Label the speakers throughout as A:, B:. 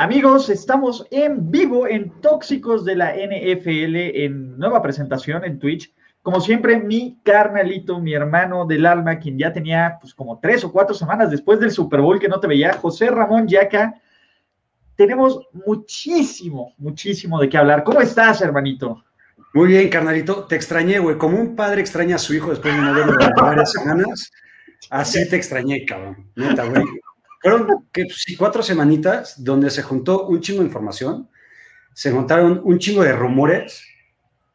A: Amigos, estamos en vivo en Tóxicos de la NFL en nueva presentación en Twitch. Como siempre, mi carnalito, mi hermano del alma, quien ya tenía pues como tres o cuatro semanas después del Super Bowl que no te veía, José Ramón Yaca. Tenemos muchísimo, muchísimo de qué hablar. ¿Cómo estás, hermanito?
B: Muy bien, carnalito. Te extrañé, güey. Como un padre extraña a su hijo después de no verlo varias semanas, así te extrañé, cabrón. Neta, güey. Fueron que, sí, cuatro semanitas donde se juntó un chingo de información, se juntaron un chingo de rumores,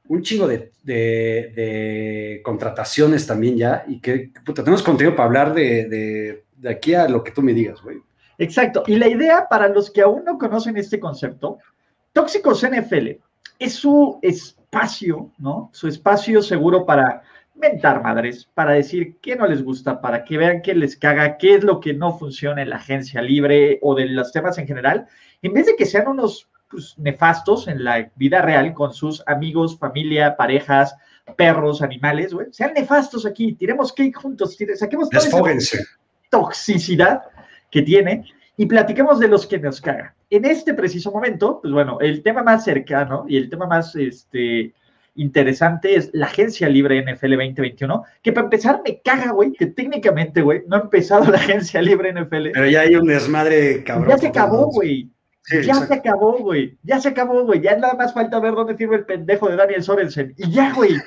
B: un chingo de, de, de contrataciones también ya, y que puta, tenemos contenido para hablar de, de, de aquí a lo que tú me digas, güey.
A: Exacto. Y la idea, para los que aún no conocen este concepto, Tóxicos NFL es su espacio, ¿no? Su espacio seguro para mentar madres, para decir qué no les gusta, para que vean qué les caga, qué es lo que no funciona en la agencia libre o de los temas en general, en vez de que sean unos pues, nefastos en la vida real con sus amigos, familia, parejas, perros, animales, güey, sean nefastos aquí, tiremos cake juntos, tire, saquemos toda esa toxicidad que tiene y platiquemos de los que nos cagan. En este preciso momento, pues bueno, el tema más cercano y el tema más este, interesante es la agencia libre NFL 2021, que para empezar me caga, güey, que técnicamente, güey, no ha empezado la agencia libre NFL.
B: Pero ya hay un desmadre cabrón.
A: Ya se acabó, güey. Sí, ya exacto. se acabó, güey. Ya se acabó, güey. Ya nada más falta ver dónde firma el pendejo de Daniel Sorensen. Y ya, güey.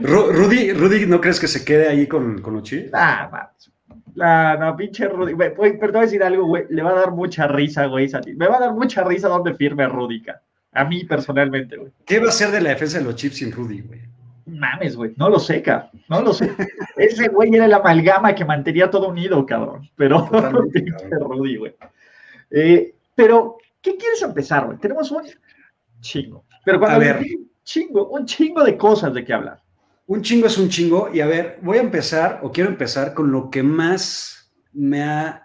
B: Rudy, Rudy, ¿no crees que se quede ahí con, con chiles?
A: Ah, más. La, no, pinche Rudy. Pero te voy a decir algo, güey. Le va a dar mucha risa, güey. Me va a dar mucha risa donde firme Rudica. A mí personalmente, güey.
B: ¿Qué va a ser de la defensa de los Chips sin Rudy, güey?
A: Mames, güey. No lo sé, cabrón. No lo sé. Ese güey era el amalgama que mantenía todo unido, cabrón. Pero Rudy, güey. Eh, pero, ¿qué quieres empezar, güey? Tenemos un chingo. Pero cuando
B: A ver.
A: digo chingo, un chingo de cosas de qué hablar.
B: Un chingo es un chingo. Y a ver, voy a empezar, o quiero empezar con lo que más me ha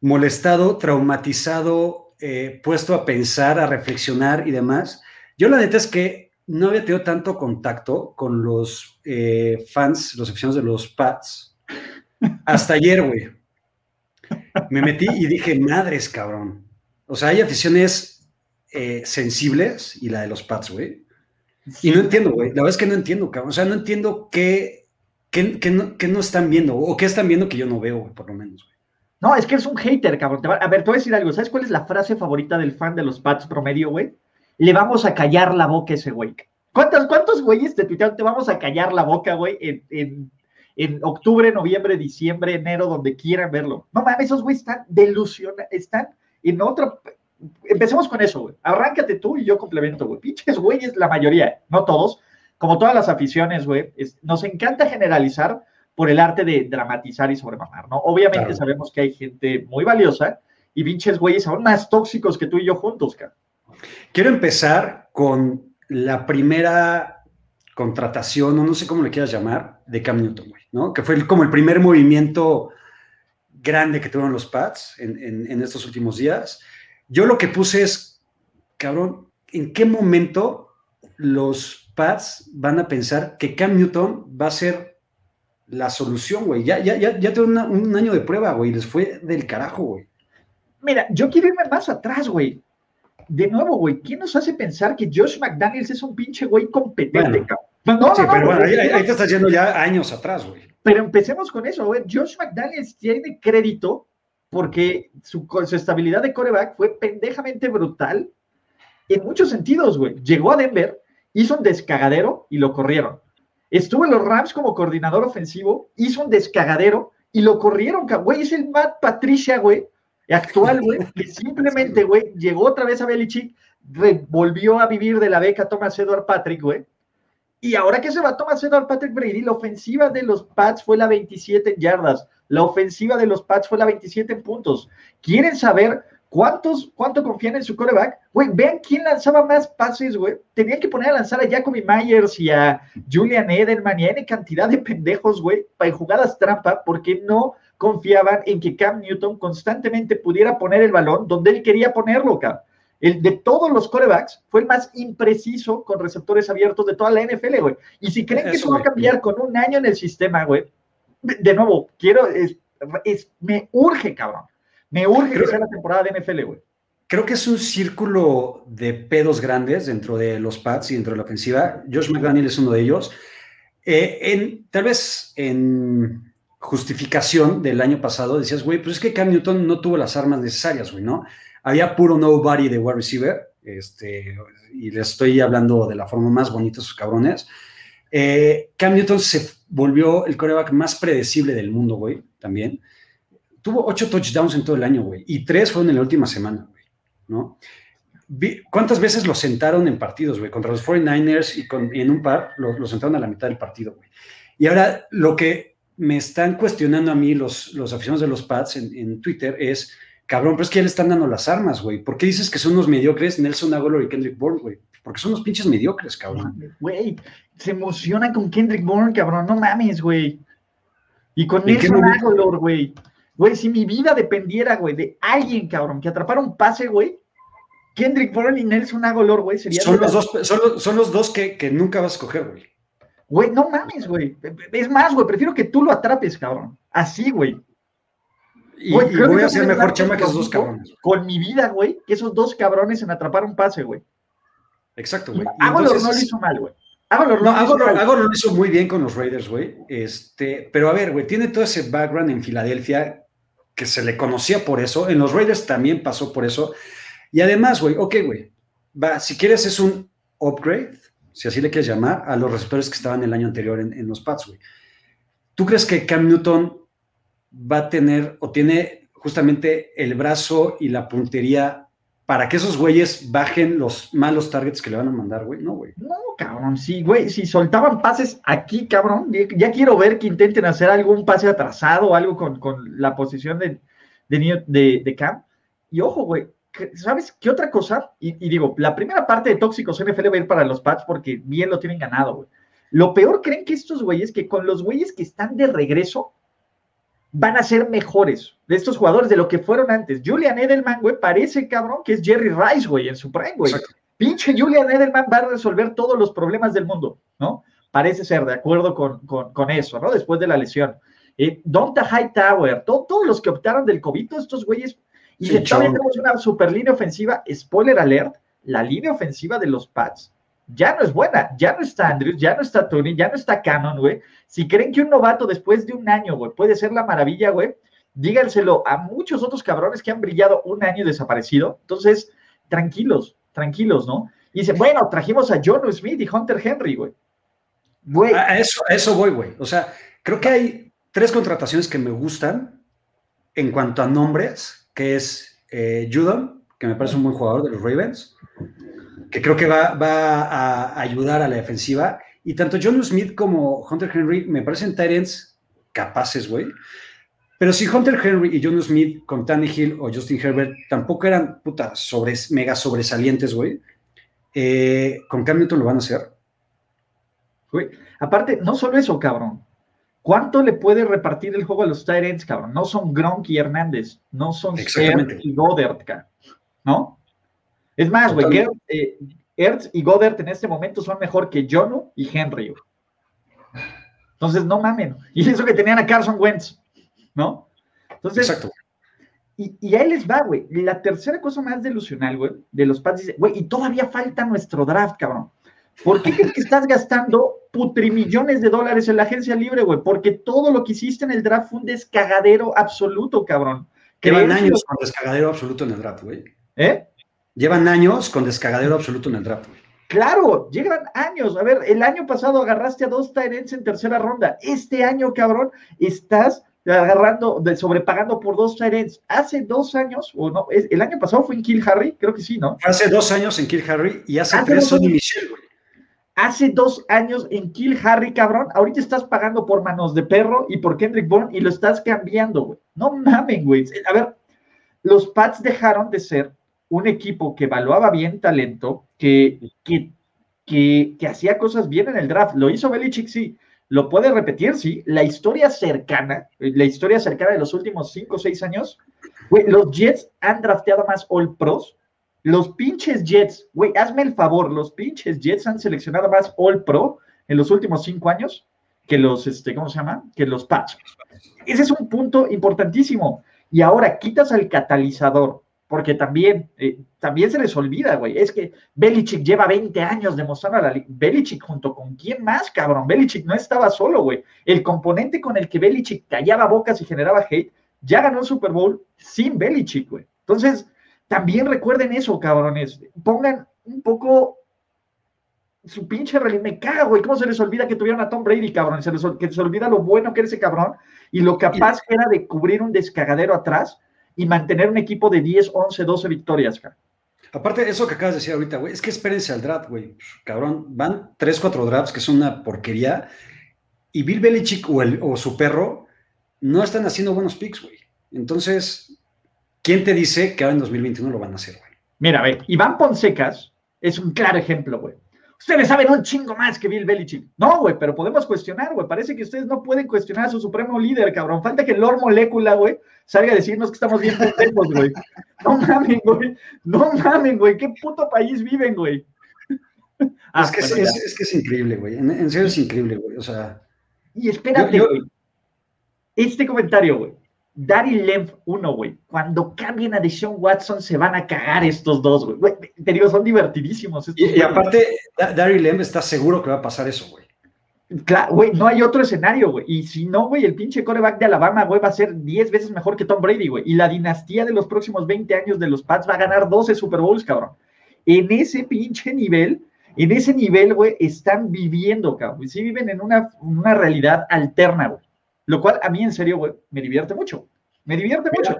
B: molestado, traumatizado, eh, puesto a pensar, a reflexionar y demás. Yo la neta es que no había tenido tanto contacto con los eh, fans, los aficionados de los Pats, hasta ayer, güey. Me metí y dije, madres, cabrón. O sea, hay aficiones eh, sensibles y la de los Pats, güey. Y no entiendo, güey. La verdad es que no entiendo, cabrón. O sea, no entiendo qué, qué, qué no, qué no están viendo o qué están viendo que yo no veo, güey, por lo menos, güey.
A: No, es que es un hater, cabrón. A ver, te voy a decir algo. ¿Sabes cuál es la frase favorita del fan de los Pats promedio, güey? Le vamos a callar la boca a ese güey. ¿Cuántos, ¿Cuántos güeyes te tuitearon? Te vamos a callar la boca, güey, en, en, en octubre, noviembre, diciembre, enero, donde quieran verlo. No mames, esos güeyes están delusionados, están en otro... Empecemos con eso, güey. Arráncate tú y yo complemento, güey. Pinches güeyes, la mayoría, no todos, como todas las aficiones, güey. Nos encanta generalizar por el arte de dramatizar y sobremamar, ¿no? Obviamente
B: Claro.
A: sabemos que hay gente muy valiosa y pinches güeyes aún más tóxicos que tú y yo juntos, cara.
B: Quiero empezar con la primera contratación, o no sé cómo le quieras llamar, de Cam Newton, güey, ¿no? Que fue como el primer movimiento grande que tuvieron los Pats en, en- en estos últimos días. Yo lo que puse es, cabrón, ¿en qué momento los Pats van a pensar que Cam Newton va a ser la solución, güey? Ya, ya, ya, ya una- un año de prueba, güey, les fue del carajo, güey.
A: Mira, yo quiero irme más atrás, güey. De nuevo, güey, ¿quién nos hace pensar que Josh McDaniels es un pinche güey competente,
B: Bueno.
A: cabrón? No, no,
B: Sí,
A: no,
B: pero bueno, ahí te estás yendo ya años atrás, güey.
A: Pero empecemos con eso, güey. Josh McDaniels tiene crédito porque su, su estabilidad de coreback fue pendejamente brutal en muchos sentidos, güey. Llegó a Denver, hizo un descagadero y lo corrieron. Estuvo en los Rams como coordinador ofensivo, hizo un descagadero y lo corrieron, güey. Es el Matt Patricia, güey, actual, güey, que simplemente, güey, llegó otra vez a Belichick, volvió a vivir de la beca Thomas Edward Patrick, güey. Y ahora que se va Thomas Edward Patrick Brady, la ofensiva de los Pats fue la 27 en yardas, la ofensiva de los Pats fue la 27 en puntos. ¿Quieren saber cuántos, cuánto confían en su coreback? Güey, vean quién lanzaba más pases, güey. Tenían que poner a lanzar a Jacoby Myers y a Julian Edelman y a N cantidad de pendejos, güey, para jugadas trampa, porque no confiaban en que Cam Newton constantemente pudiera poner el balón donde él quería ponerlo, Cam. El de todos los corebacks fue el más impreciso con receptores abiertos de toda la NFL, güey. Y si creen que eso
B: Eso,
A: va a cambiar con un año en el sistema, güey, de nuevo, quiero, es, es- me urge, cabrón. Me urge que sea la temporada de NFL, güey.
B: Creo que es un círculo de pedos grandes dentro de los Pats y dentro de la ofensiva. Josh McDaniel es uno de ellos. Eh, en, tal vez en justificación del año pasado decías, güey, pues es que Cam Newton no tuvo las armas necesarias, güey, ¿no? Había puro nobody de wide receiver, este, y les estoy hablando de la forma más bonita de sus cabrones. Eh, Cam Newton se volvió el coreback más predecible del mundo, güey, también. Tuvo ocho touchdowns en todo el año, güey, y tres fueron en la última semana, güey, ¿no? ¿Cuántas veces lo sentaron en partidos, güey? Contra los 49ers y, en un par lo, sentaron a la mitad del partido, güey. Y ahora lo que me están cuestionando a mí los, los aficionados de los Pats en, Twitter es, cabrón, pero es que ya le están dando las armas, güey. ¿Por qué dices que son unos mediocres Nelson Aguilar y Kendrick Bourne, güey? Porque son unos pinches mediocres, cabrón.
A: Güey, se emociona con Kendrick Bourne, cabrón. No mames, güey. Y con Nelson Aguilar, güey. Güey, si mi vida dependiera, güey, de alguien, cabrón, que atrapara un pase, güey, Kendrick Bourne y Nelson Agolor, güey, serían.
B: Son los, dos, son, los, dos que, que, nunca vas a escoger, güey.
A: Güey, no mames, güey. Es más, güey, prefiero que tú lo atrapes, cabrón. Así, güey.
B: Y, voy a hacer mejor chama que esos dos cabrones.
A: Con mi vida, güey, que esos dos cabrones en atrapar un pase, güey.
B: Exacto, güey.
A: Agolor no lo hizo mal, güey.
B: Agolor no, lo hizo muy bien con los Raiders, güey. Este, pero a ver, güey, tiene todo ese background en Filadelfia que se le conocía por eso. En los Raiders también pasó por eso. Y además, güey, ok, güey, va, si quieres es un upgrade, si así le quieres llamar, a los receptores que estaban el año anterior en, los Pats, güey. ¿Tú crees que Cam Newton va a tener o tiene justamente el brazo y la puntería para que esos güeyes bajen los malos targets que le van a mandar, güey? No, güey.
A: No, cabrón, sí, güey, si soltaban pases aquí, cabrón, ya quiero ver que intenten hacer algún pase atrasado o algo con, la posición de, de, de Cam. Y ojo, güey, ¿sabes qué otra cosa? Y, digo, la primera parte de Tóxicos NFL va a ir para los Pats porque bien lo tienen ganado, güey. Lo peor creen que estos güeyes, que con los güeyes que están de regreso, van a ser mejores de estos jugadores de lo que fueron antes. Julian Edelman, güey, parece, cabrón, que es Jerry Rice, güey, en su prime, güey. Pinche Julian Edelman va a resolver todos los problemas del mundo, ¿no? Parece ser, de acuerdo con, eso, ¿no? Después de la lesión. Eh, Donta Hightower, todos los que optaron del COVID, estos güeyes y sí, tenemos una super línea ofensiva, spoiler alert, la línea ofensiva de los Pats ya no es buena, ya no está Andrews, ya no está Tony, ya no está Cannon, güey. Si creen que un novato después de un año, güey, puede ser la maravilla, güey, díganselo a muchos otros cabrones que han brillado un año desaparecido. Entonces, tranquilos, tranquilos, ¿no? Y dice, bueno, trajimos a John Smith y Hunter Henry, güey.
B: Güey. A eso, a eso voy, güey. O sea, creo que hay tres contrataciones que me gustan en cuanto a nombres que es eh, Judon, que me parece un buen jugador de los Ravens, que creo que va, a ayudar a la defensiva. Y tanto John Smith como Hunter Henry me parecen Tyrants capaces, güey. Pero si Hunter Henry y John Smith con Hill o Justin Herbert tampoco eran puta mega sobresalientes, güey, eh, con Cam Newton lo van a hacer.
A: Güey, aparte, no solo eso, cabrón. ¿Cuánto le puede repartir el juego a los Tyrants, cabrón? No son Gronk y Hernández, no son Ertz y Goddard, ¿no? Es más, güey, eh, Ertz y Goddard en este momento son mejor que Jonu y Henry. Entonces, no mamen. Y eso que tenían a Carson Wentz, ¿no? Entonces, Exacto. Y, y, ahí les va, güey. La tercera cosa más delusional, güey, de los Pats dice, güey, y todavía falta nuestro draft, cabrón. ¿Por qué crees que estás gastando putrimillones de dólares en la agencia libre, güey? Porque todo lo que hiciste en el draft fue un descagadero absoluto, cabrón.
B: Llevan años con descagadero absoluto en el draft, güey. ¿Eh? Llevan años con descagadero absoluto en el draft.
A: Claro, llevan años. A ver, el año pasado agarraste a dos Tyrants en tercera ronda. Este año, cabrón, estás agarrando, de, sobrepagando por dos Tyrants. Hace dos años, o no, el año pasado fue en Kill Harry, creo que sí, ¿no?
B: Hace dos años en Kill Harry y hace, tres Sonny Michel, güey.
A: Hace dos años en Kill Harry, cabrón. Ahorita estás pagando por manos de perro y por Kendrick Bourne y lo estás cambiando, güey. No mamen, güey. A ver, los Pats dejaron de ser un equipo que evaluaba bien talento, que, que, que, hacía cosas bien en el draft. Lo hizo Belichick, sí. Lo puede repetir, sí. La historia cercana, la historia cercana de los últimos cinco o seis años, güey, los Jets han drafteado más All Pros los pinches Jets, güey, hazme el favor, los pinches Jets han seleccionado más All Pro en los últimos cinco años que los, este, ¿cómo se llama? Que los Pats. Ese es un punto importantísimo. y ahora quitas al catalizador, porque también, eh, también se les olvida, güey. Es que Belichick lleva 20 años demostrando a la liga. Belichick junto con quién más, cabrón. Belichick no estaba solo, güey. El componente con el que Belichick callaba bocas y generaba hate, ya ganó el Super Bowl sin Belichick, güey. Entonces, también recuerden eso, cabrones. Pongan un poco su pinche realidad. Me caga, güey. ¿Cómo se les olvida que tuvieron a Tom Brady, cabrón? Se les, que se olvida lo bueno que era ese cabrón y lo capaz que era de cubrir un descagadero atrás y mantener un equipo de 10, 11, 12 victorias, cabrón.
B: Aparte, eso que acabas de decir ahorita, güey, es que espérense al draft, güey. Cabrón, van 3, 4 drafts que son una porquería. Y Bill Belichick o, el, o su perro no están haciendo buenos picks, güey. Entonces, ¿quién te dice que ahora en 2021 lo van a hacer, güey?
A: Mira, a ver, Iván Ponsecas es un claro ejemplo, güey. Ustedes saben un chingo más que Bill Belichick. No, güey, pero podemos cuestionar, güey. Parece que ustedes no pueden cuestionar a su supremo líder, cabrón. Falta que Lord Molécula, güey, salga a decirnos que estamos bien pendejos, güey. No mamen, güey. No mamen, güey. ¿Qué puto país viven, güey?
B: Ah, es, que es, que es, increíble, güey. En, serio es increíble, güey. O sea.
A: Y espérate, güey. Este comentario, güey. Daddy Lemp 1, güey. Cuando cambien a Deshaun Watson, se van a cagar estos dos, güey. Te digo, son divertidísimos.
B: y, aparte, Daddy Lemp está seguro que va a pasar eso, güey.
A: Claro, güey, no hay otro escenario, güey. Y si no, güey, el pinche coreback de Alabama, güey, va a ser 10 veces mejor que Tom Brady, güey. Y la dinastía de los próximos 20 años de los Pats va a ganar 12 Super Bowls, cabrón. En ese pinche nivel, en ese nivel, güey, están viviendo, cabrón. Sí viven en una, una realidad alterna, güey. Lo cual a mí, en serio, güey, me divierte mucho. Me divierte mucho.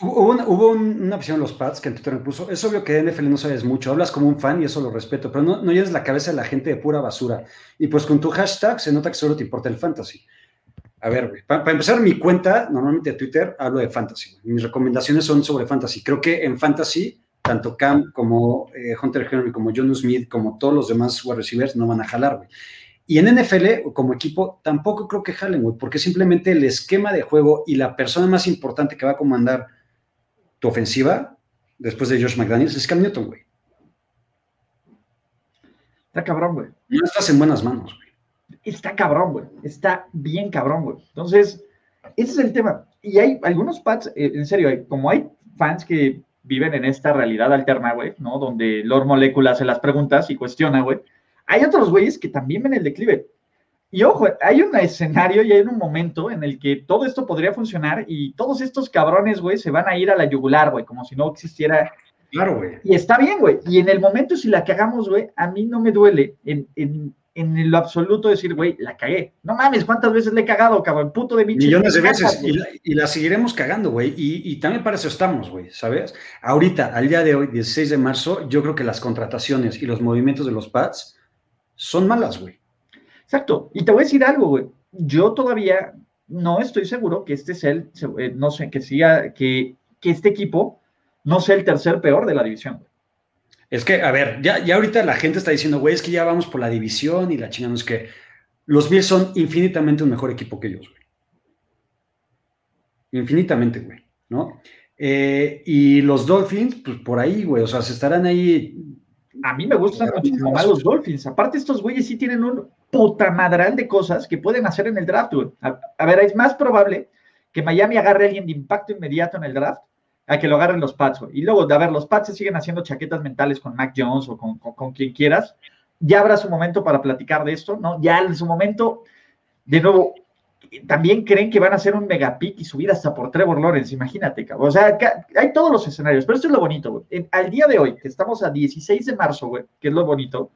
B: Hubo, una, hubo una opción en los pads que en Twitter me puso. Es obvio que de NFL no sabes mucho. Hablas como un fan y eso lo respeto, pero no, no llenes la cabeza de la gente de pura basura. Y pues con tu hashtag se nota que solo te importa el fantasy. A ver, güey, para, empezar, mi cuenta, normalmente de Twitter, hablo de fantasy. Mis recomendaciones son sobre fantasy. Creo que en fantasy, tanto Cam como eh, Hunter Henry, como John Smith, como todos los demás wide receivers no van a jalar, güey. Y en NFL, como equipo, tampoco creo que jalen, güey, porque simplemente el esquema de juego y la persona más importante que va a comandar tu ofensiva, después de Josh McDaniels, es Cam Newton, güey.
A: Está cabrón, güey.
B: No estás en buenas manos, güey.
A: Está cabrón, güey. Está bien cabrón, güey. Entonces, ese es el tema. Y hay algunos pads, eh, en serio, como hay fans que viven en esta realidad alterna, güey, ¿no? Donde Lord Molecula hace las preguntas y cuestiona, güey hay otros güeyes que también ven el declive. Y ojo, hay un escenario y hay un momento en el que todo esto podría funcionar y todos estos cabrones, güey, se van a ir a la yugular, güey, como si no existiera.
B: Claro, güey.
A: Y está bien, güey. Y en el momento, si la cagamos, güey, a mí no me duele en, en, en lo absoluto decir, güey, la cagué. No mames, ¿cuántas veces le he cagado, cabrón? Puto de bicho.
B: Millones de veces. y, la, seguiremos cagando, güey. Y, y, también para eso estamos, güey, ¿sabes? Ahorita, al día de hoy, 16 de marzo, yo creo que las contrataciones y los movimientos de los pads son malas, güey.
A: Exacto. Y te voy a decir algo, güey. Yo todavía no estoy seguro que este sea el, eh, no sé, que siga, que, que este equipo no sea el tercer peor de la división.
B: Es que, a ver, ya, ya ahorita la gente está diciendo, güey, es que ya vamos por la división y la chingada, es que los Bills son infinitamente un mejor equipo que ellos, güey. Infinitamente, güey, ¿no? Eh, y los Dolphins, pues por ahí, güey, o sea, se estarán ahí
A: a mí me gustan muchísimo más los Dolphins. Aparte, estos güeyes sí tienen un puta madral de cosas que pueden hacer en el draft, A, ver, es más probable que Miami agarre a alguien de impacto inmediato en el draft a que lo agarren los Pats. Y luego, a ver, los Pats se siguen haciendo chaquetas mentales con Mac Jones o con, con quien quieras. Ya habrá su momento para platicar de esto, ¿no? Ya en su momento, de nuevo, también creen que van a hacer un megapic y subir hasta por Trevor Lawrence, imagínate, cabrón. O sea, hay todos los escenarios, pero esto es lo bonito, güey. Al día de hoy, que estamos a 16 de marzo, güey, que es lo bonito,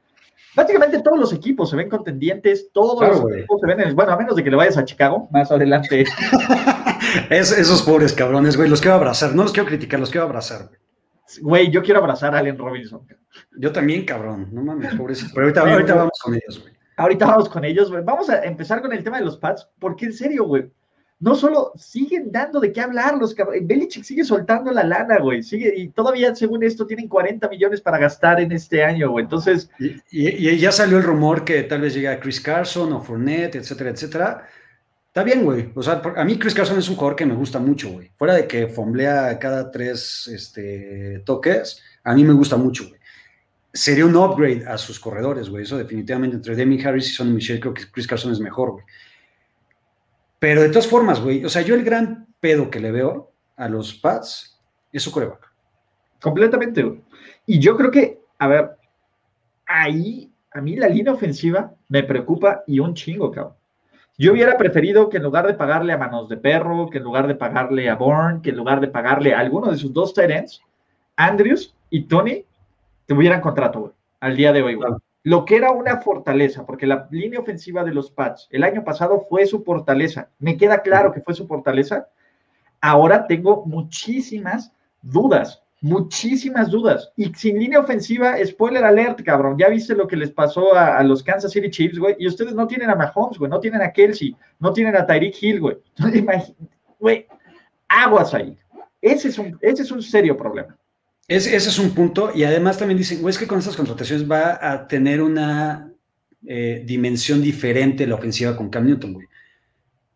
A: prácticamente todos los equipos se ven contendientes, todos los equipos se ven, en, bueno, a menos de que le vayas a Chicago, más adelante.
B: esos pobres cabrones, güey, los quiero abrazar, no los quiero criticar, los quiero abrazar, güey.
A: Güey, yo quiero abrazar a Allen Robinson.
B: Yo también, cabrón, no mames, pobrecito. Pero ahorita, ahorita vamos con ellos, güey.
A: Ahorita vamos con ellos, güey. Vamos a empezar con el tema de los pads, porque en serio, güey, no solo siguen dando de qué hablar los Belichick sigue soltando la lana, güey. Sigue, y todavía, según esto, tienen 40 millones para gastar en este año, güey. Entonces.
B: Y, ya salió el rumor que tal vez llegue a Chris Carson o Fournette, etcétera, etcétera. Está bien, güey. O sea, a mí Chris Carson es un jugador que me gusta mucho, güey. Fuera de que fomblea cada tres este, toques, a mí me gusta mucho, güey sería un upgrade a sus corredores, güey. Eso definitivamente entre Demi Harris y Sonny Michel, creo que Chris Carson es mejor, güey. Pero de todas formas, güey, o sea, yo el gran pedo que le veo a los Pats es su coreback.
A: Completamente, güey. Y yo creo que, a ver, ahí a mí la línea ofensiva me preocupa y un chingo, cabrón. Yo hubiera preferido que en lugar de pagarle a Manos de Perro, que en lugar de pagarle a Bourne, que en lugar de pagarle a alguno de sus dos tight Andrews y Tony tuvieran contrato, güey, al día de hoy, güey. Lo que era una fortaleza, porque la línea ofensiva de los Pats el año pasado fue su fortaleza. Me queda claro que fue su fortaleza. Ahora tengo muchísimas dudas muchísimas dudas. Y sin línea ofensiva, spoiler alert, cabrón. Ya viste lo que les pasó a, los Kansas City Chiefs, güey. Y ustedes no tienen a Mahomes, güey. No tienen a Kelsey. No tienen a Tyreek Hill, güey. Güey, aguas ahí. Ese es un, ese es un serio problema.
B: Ese es un punto. Y además también dicen, güey, es que con estas contrataciones va a tener una eh, dimensión diferente la ofensiva con Cam Newton, güey.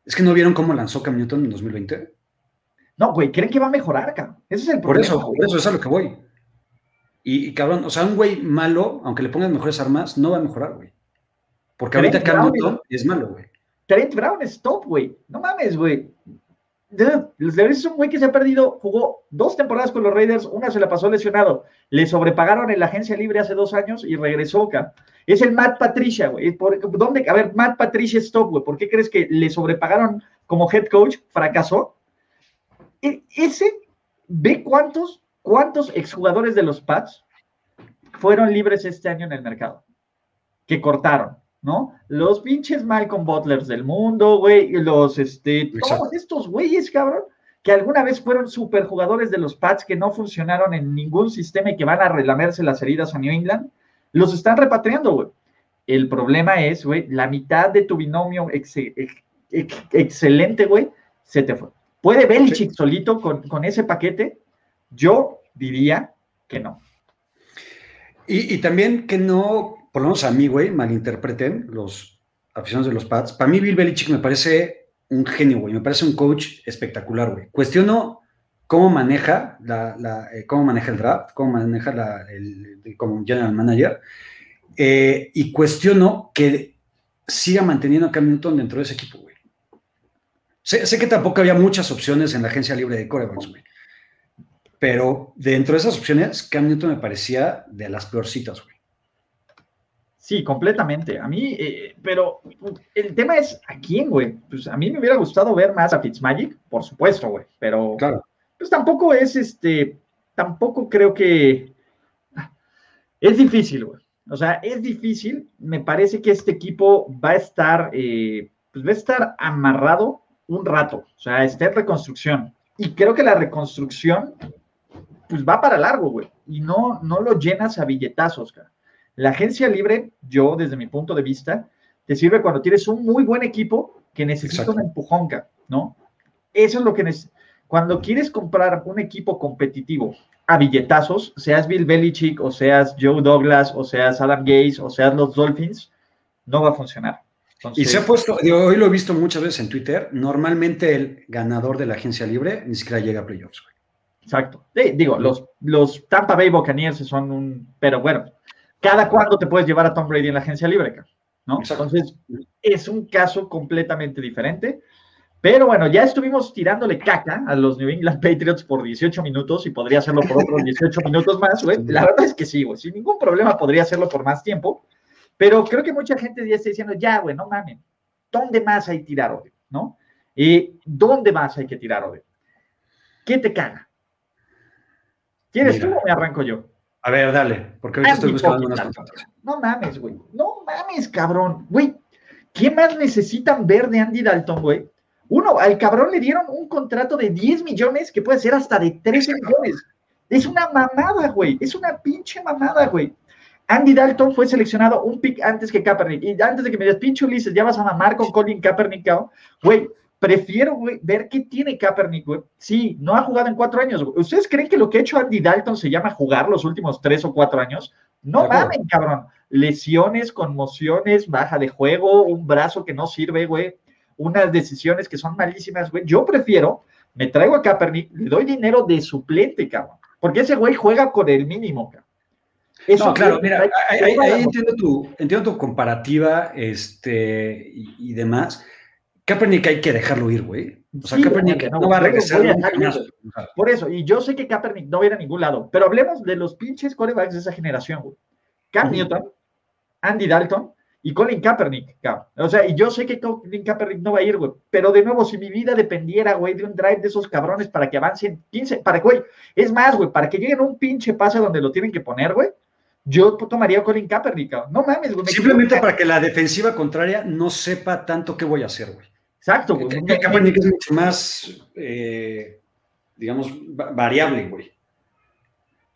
B: Es que no vieron cómo lanzó Cam Newton en 2020.
A: No, güey, creen que va a mejorar, cabrón. Ese es el problema.
B: Por eso, por eso es a lo que voy. Y, cabrón, o sea, un güey malo, aunque le pongas mejores armas, no va a mejorar, güey. Porque ahorita Cam Newton es malo, güey.
A: Trent Brown es top, güey. No mames, güey. Es un güey que se ha perdido, jugó dos temporadas con los Raiders, una se la pasó lesionado. Le sobrepagaron en la agencia libre hace dos años y regresó acá. Es el Matt Patricia, güey. ¿Dónde? A ver, Matt Patricia es top, güey. ¿Por qué crees que le sobrepagaron como head coach? ¿Fracasó? E, ese, ve cuántos, cuántos exjugadores de los Pats fueron libres este año en el mercado, que cortaron, ¿no? Los pinches Malcolm Butlers del mundo, güey, los, este, todos estos güeyes, cabrón, que alguna vez fueron superjugadores de los Pats que no funcionaron en ningún sistema y que van a relamerse las heridas a New England, los están repatriando, güey. El problema es, güey, la mitad de tu binomio excelente, güey, se te fue. ¿Puede Belichick solito con, ese paquete? Yo diría que no.
B: Y, también que no, por lo menos a mí, güey, malinterpreten los aficionados de los Pats. Para mí, Bill Belichick me parece un genio, güey. Me parece un coach espectacular, güey. Cuestiono cómo maneja, eh, cómo maneja el draft, cómo maneja la, como general manager. Eh, y cuestiono que siga manteniendo a Cam Newton dentro de ese equipo, güey. Sé, que tampoco había muchas opciones en la agencia libre de corebacks, güey. Pero dentro de esas opciones, Cam Newton me parecía de las peorcitas, güey.
A: Sí, completamente. A mí, eh, pero el tema es a quién, güey. Pues a mí me hubiera gustado ver más a Fitzmagic, por supuesto, güey. Pero claro. pues tampoco es este, tampoco creo que es difícil, güey. O sea, es difícil. Me parece que este equipo va a estar, eh, pues va a estar amarrado un rato, o sea, está en reconstrucción. Y creo que la reconstrucción, pues va para largo, güey, y no, no lo llenas a billetazos, cara. La agencia libre, yo desde mi punto de vista, te sirve cuando tienes un muy buen equipo que necesita una empujonca, ¿no? Eso es lo que necesitas. Cuando quieres comprar un equipo competitivo a billetazos, seas Bill Belichick, o seas Joe Douglas, o seas Adam Gaze, o seas los Dolphins, no va a funcionar
B: y se ha puesto, hoy lo he visto muchas veces en Twitter, normalmente el ganador de la agencia libre ni siquiera llega a playoffs.
A: Exacto. digo, los, los Tampa Bay Buccaneers son un, pero bueno, cada cuándo te puedes llevar a Tom Brady en la agencia libre, ¿no? Entonces, es un caso completamente diferente. Pero bueno, ya estuvimos tirándole caca a los New England Patriots por 18 minutos y podría hacerlo por otros 18 minutos más, güey. La verdad es que sí, güey. Sin ningún problema podría hacerlo por más tiempo. Pero creo que mucha gente ya está diciendo, ya, güey, no mames, ¿dónde más hay tirar hoy? ¿No? ¿Y dónde más hay que tirar hoy? ¿Qué te caga? ¿Quieres tú o me arranco yo?
B: A ver, dale, porque ahorita estoy buscando unas
A: No mames, güey. No mames, cabrón. Güey, ¿qué más necesitan ver de Andy Dalton, güey? Uno, al cabrón le dieron un contrato de 10 millones que puede ser hasta de 13 millones. Es una mamada, güey. Es una pinche mamada, güey. Andy Dalton fue seleccionado un pick antes que Kaepernick. Y antes de que me digas, pinche Ulises, ya vas a mamar con Colin Kaepernick, güey. Prefiero ver qué tiene Kaepernick, güey. Sí, no ha jugado en cuatro años. ¿Ustedes creen que lo que ha hecho Andy Dalton se llama jugar los últimos tres o cuatro años? No mamen, cabrón. Lesiones, conmociones, baja de juego, un brazo que no sirve, güey. Unas decisiones que son malísimas, güey. Yo prefiero, me traigo a Kaepernick, le doy dinero de suplente, cabrón. Porque ese güey juega con el mínimo, cabrón
B: no, claro, mira, ahí, entiendo, tu, entiendo tu comparativa este, y, demás, Kaepernick hay que dejarlo ir, güey. O sea, Kaepernick no, va a regresar.
A: Por eso, y yo sé que Kaepernick no va a ir a ningún lado, pero hablemos de los pinches corebacks de esa generación, güey. Cam Newton, Andy Dalton y Colin Kaepernick, cabrón. O sea, y yo sé que Colin Kaepernick no va a ir, güey. Pero de nuevo, si mi vida dependiera, güey, de un drive de esos cabrones para que avancen 15, para que, güey, es más, güey, para que lleguen a un pinche pase donde lo tienen que poner, güey, yo tomaría a Colin Kaepernick, cabrón. No mames, güey.
B: Simplemente para que la defensiva contraria no sepa tanto qué voy a hacer, güey.
A: Exacto, güey.
B: Kaepernick es mucho más, eh, digamos, variable, güey.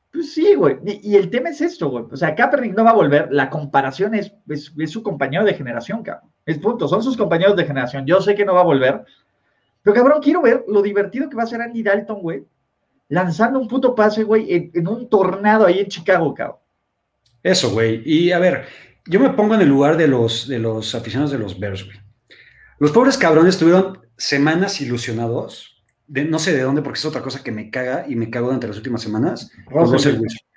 A: Pues sí, güey. Y, el tema es esto, güey. O sea, Kaepernick no va a volver. La comparación es, es, su compañero de generación, cabrón. Es punto. Son sus compañeros de generación. Yo sé que no va a volver. Pero, cabrón, quiero ver lo divertido que va a ser Andy Dalton, güey. Lanzando un puto pase, güey, en, un tornado ahí en Chicago, cabrón.
B: Eso, güey. Y a ver, yo me pongo en el lugar de los, de los aficionados de los Bears, güey. Los pobres cabrones tuvieron semanas ilusionados no sé de dónde, porque es otra cosa que me caga y me cago durante las últimas semanas, Russell, Wilson.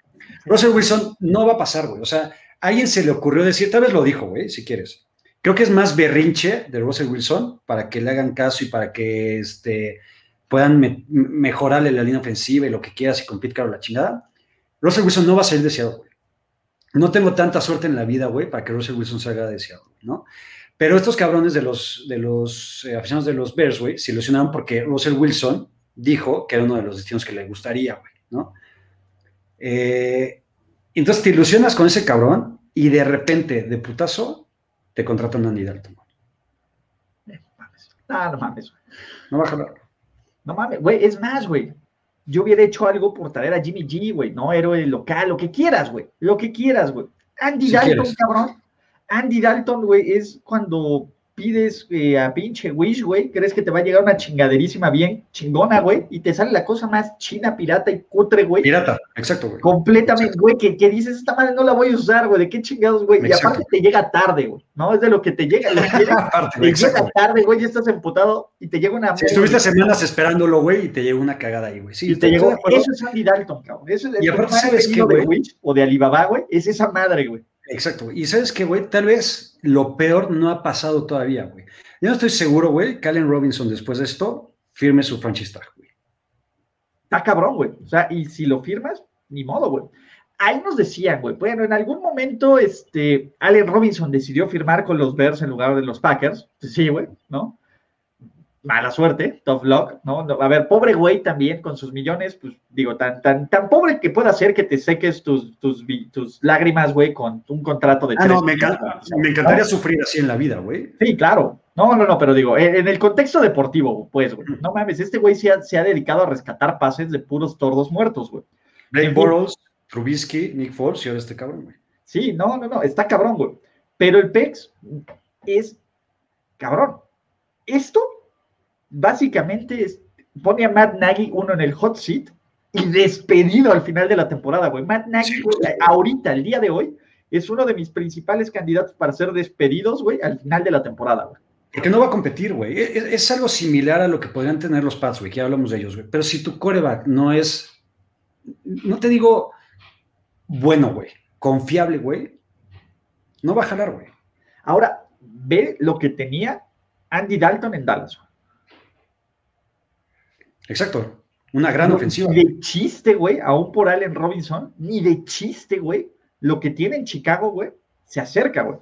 B: Russell Wilson no va a pasar, güey. O sea, a alguien se le ocurrió decir, tal vez lo dijo, güey, si quieres. Creo que es más berrinche de Russell Wilson para que le hagan caso y para que este, puedan mejorarle la línea ofensiva y lo que quieras y compite caro la chingada. Russell Wilson no va a ser deseado, güey. No tengo tanta suerte en la vida, güey, para que Russell Wilson salga deseado, ¿no? Pero estos cabrones de los, de los eh, aficionados de los Bears, güey, se ilusionaron porque Russell Wilson dijo que era uno de los destinos que le gustaría, güey, ¿no? Eh, entonces te ilusionas con ese cabrón y de repente, de putazo, te contratan a Andy Dalton.
A: No, no mames.
B: No va a jalar.
A: No mames, güey, es más, güey. Yo hubiera hecho algo por traer a Jimmy G, güey, no héroe local, lo que quieras, güey. Lo que quieras, güey. Andy Dalton, cabrón, Andy Dalton, güey, es cuando pides eh, a pinche Wish, güey, crees que te va a llegar una chingaderísima bien chingona, güey, y te sale la cosa más china, pirata y cutre, güey.
B: Pirata, exacto, güey.
A: Completamente, güey, que, dices, esta madre no la voy a usar, güey, de qué chingados, güey. Y aparte te llega tarde, güey, ¿no? Es de lo que te llega. Lo que llega te llega tarde, güey, y estás emputado y te llega una.
B: Si estuviste semanas esperándolo, güey, y te llega una cagada ahí, güey. Sí,
A: y te llegó, eso es Andy Dalton, cabrón. Eso es el
B: y aparte, ¿sabes qué,
A: de Wish o de Alibaba, güey, es esa madre, güey.
B: Exacto. Y sabes qué, güey, tal vez lo peor no ha pasado todavía, güey. Yo no estoy seguro, güey, que Allen Robinson después de esto firme su franchise tag, güey.
A: Está cabrón, güey. O sea, y si lo firmas, ni modo, güey. Ahí nos decían, güey, bueno, en algún momento, este, Allen Robinson decidió firmar con los Bears en lugar de los Packers. Sí, güey, ¿no? Mala suerte, tough luck, ¿no? A ver, pobre güey también con sus millones, pues digo, tan, tan, tan pobre que pueda ser que te seques tus, tus, tus lágrimas, güey, con un contrato de...
B: Ah, no, me, me encantaría sufrir así en la vida, güey.
A: Sí, claro. No, no, no, pero digo, en, el contexto deportivo, pues, güey, no mames, este güey se ha, se ha, dedicado a rescatar pases de puros tordos muertos, güey.
B: Blaine Bortles, Trubisky, Nick Foles y ahora este cabrón, güey.
A: Sí, no, no, no, está cabrón, güey. Pero el PEX es cabrón. Esto básicamente pone a Matt Nagy uno en el hot seat y despedido al final de la temporada, güey. Matt Nagy, ahorita, el día de hoy, es uno de mis principales candidatos para ser despedidos, güey, al final de la temporada, güey.
B: Porque no va a competir, güey. Es, es, algo similar a lo que podrían tener los Pats, güey, que ya hablamos de ellos, güey. Pero si tu coreback no es, no te digo bueno, güey, confiable, güey, no va a jalar, güey.
A: Ahora, ve lo que tenía Andy Dalton en Dallas.
B: Exacto. Una gran ofensiva.
A: Ni de chiste, güey, aún por Allen Robinson, ni de chiste, güey, lo que tiene en Chicago, güey, se acerca, güey.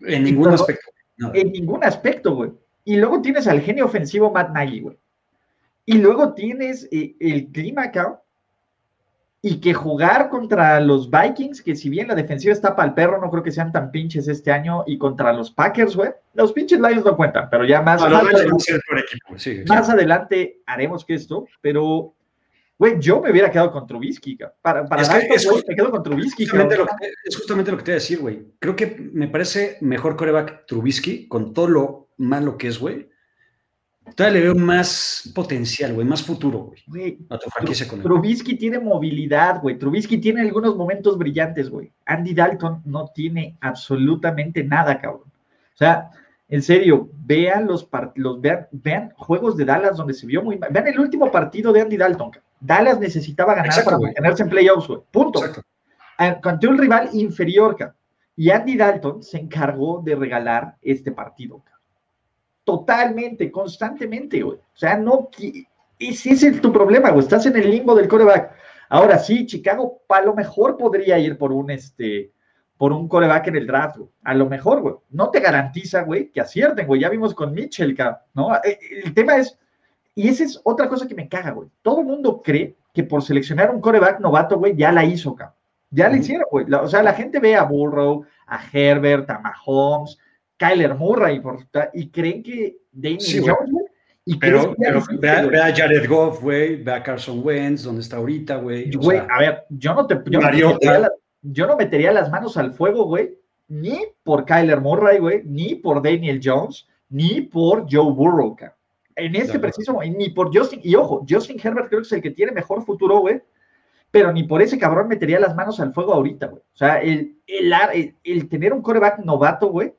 B: En ningún aspecto.
A: En ningún aspecto, güey. Y luego tienes al genio ofensivo Matt Nagy, güey. Y luego tienes eh, el clima, cabrón, y que jugar contra los Vikings, que si bien la defensiva está para el perro, no creo que sean tan pinches este año, y contra los Packers, güey, los pinches Lions no cuentan, pero ya más, más, adelante, haremos que esto, pero, güey, yo me hubiera quedado con Trubisky, para, para
B: es, me quedo con Trubisky. es justamente lo que te voy a decir, güey. Creo que me parece mejor coreback Trubisky, con todo lo malo que es, güey, Todavía le veo más potencial, güey, más futuro, güey. A tu franquicia con
A: Trubisky tiene movilidad, güey. Trubisky tiene algunos momentos brillantes, güey. Andy Dalton no tiene absolutamente nada, cabrón. O sea, en serio, vean los partidos, vean, vean, juegos de Dallas donde se vio muy mal. Vean el último partido de Andy Dalton. Dallas necesitaba ganar para mantenerse en playoffs, güey. Punto. Exacto. Ante un rival inferior, cabrón. Y Andy Dalton se encargó de regalar este partido, cabrón. Totalmente, constantemente, güey. O sea, no, ese es tu problema, güey. Estás en el limbo del coreback. Ahora sí, Chicago a lo mejor podría ir por un, este, por un coreback en el draft, güey. A lo mejor, güey. No te garantiza, güey, que acierten, güey. Ya vimos con Mitchell, ¿no? Eh, el tema es, y esa es otra cosa que me caga, güey. Todo el mundo cree que por seleccionar un coreback novato, güey, ya la hizo, cabrón. Ya la hicieron, güey. O sea, la gente ve a Burrow, a Herbert, a Mahomes, Kyler Murray, y creen que Daniel Jones, güey,
B: y pero, pero ve, a Jared Goff, güey, ve a Carson Wentz, donde está ahorita, güey.
A: Güey, a ver, yo no te. Yo no, metería yo no metería las manos al fuego, güey, ni por Kyler Murray, güey, ni por Daniel Jones, ni por Joe Burrow, En este preciso momento, ni por Justin. Y ojo, Justin Herbert creo que es el que tiene mejor futuro, güey. Pero ni por ese cabrón metería las manos al fuego ahorita, güey. O sea, el, el, el tener un coreback novato, güey,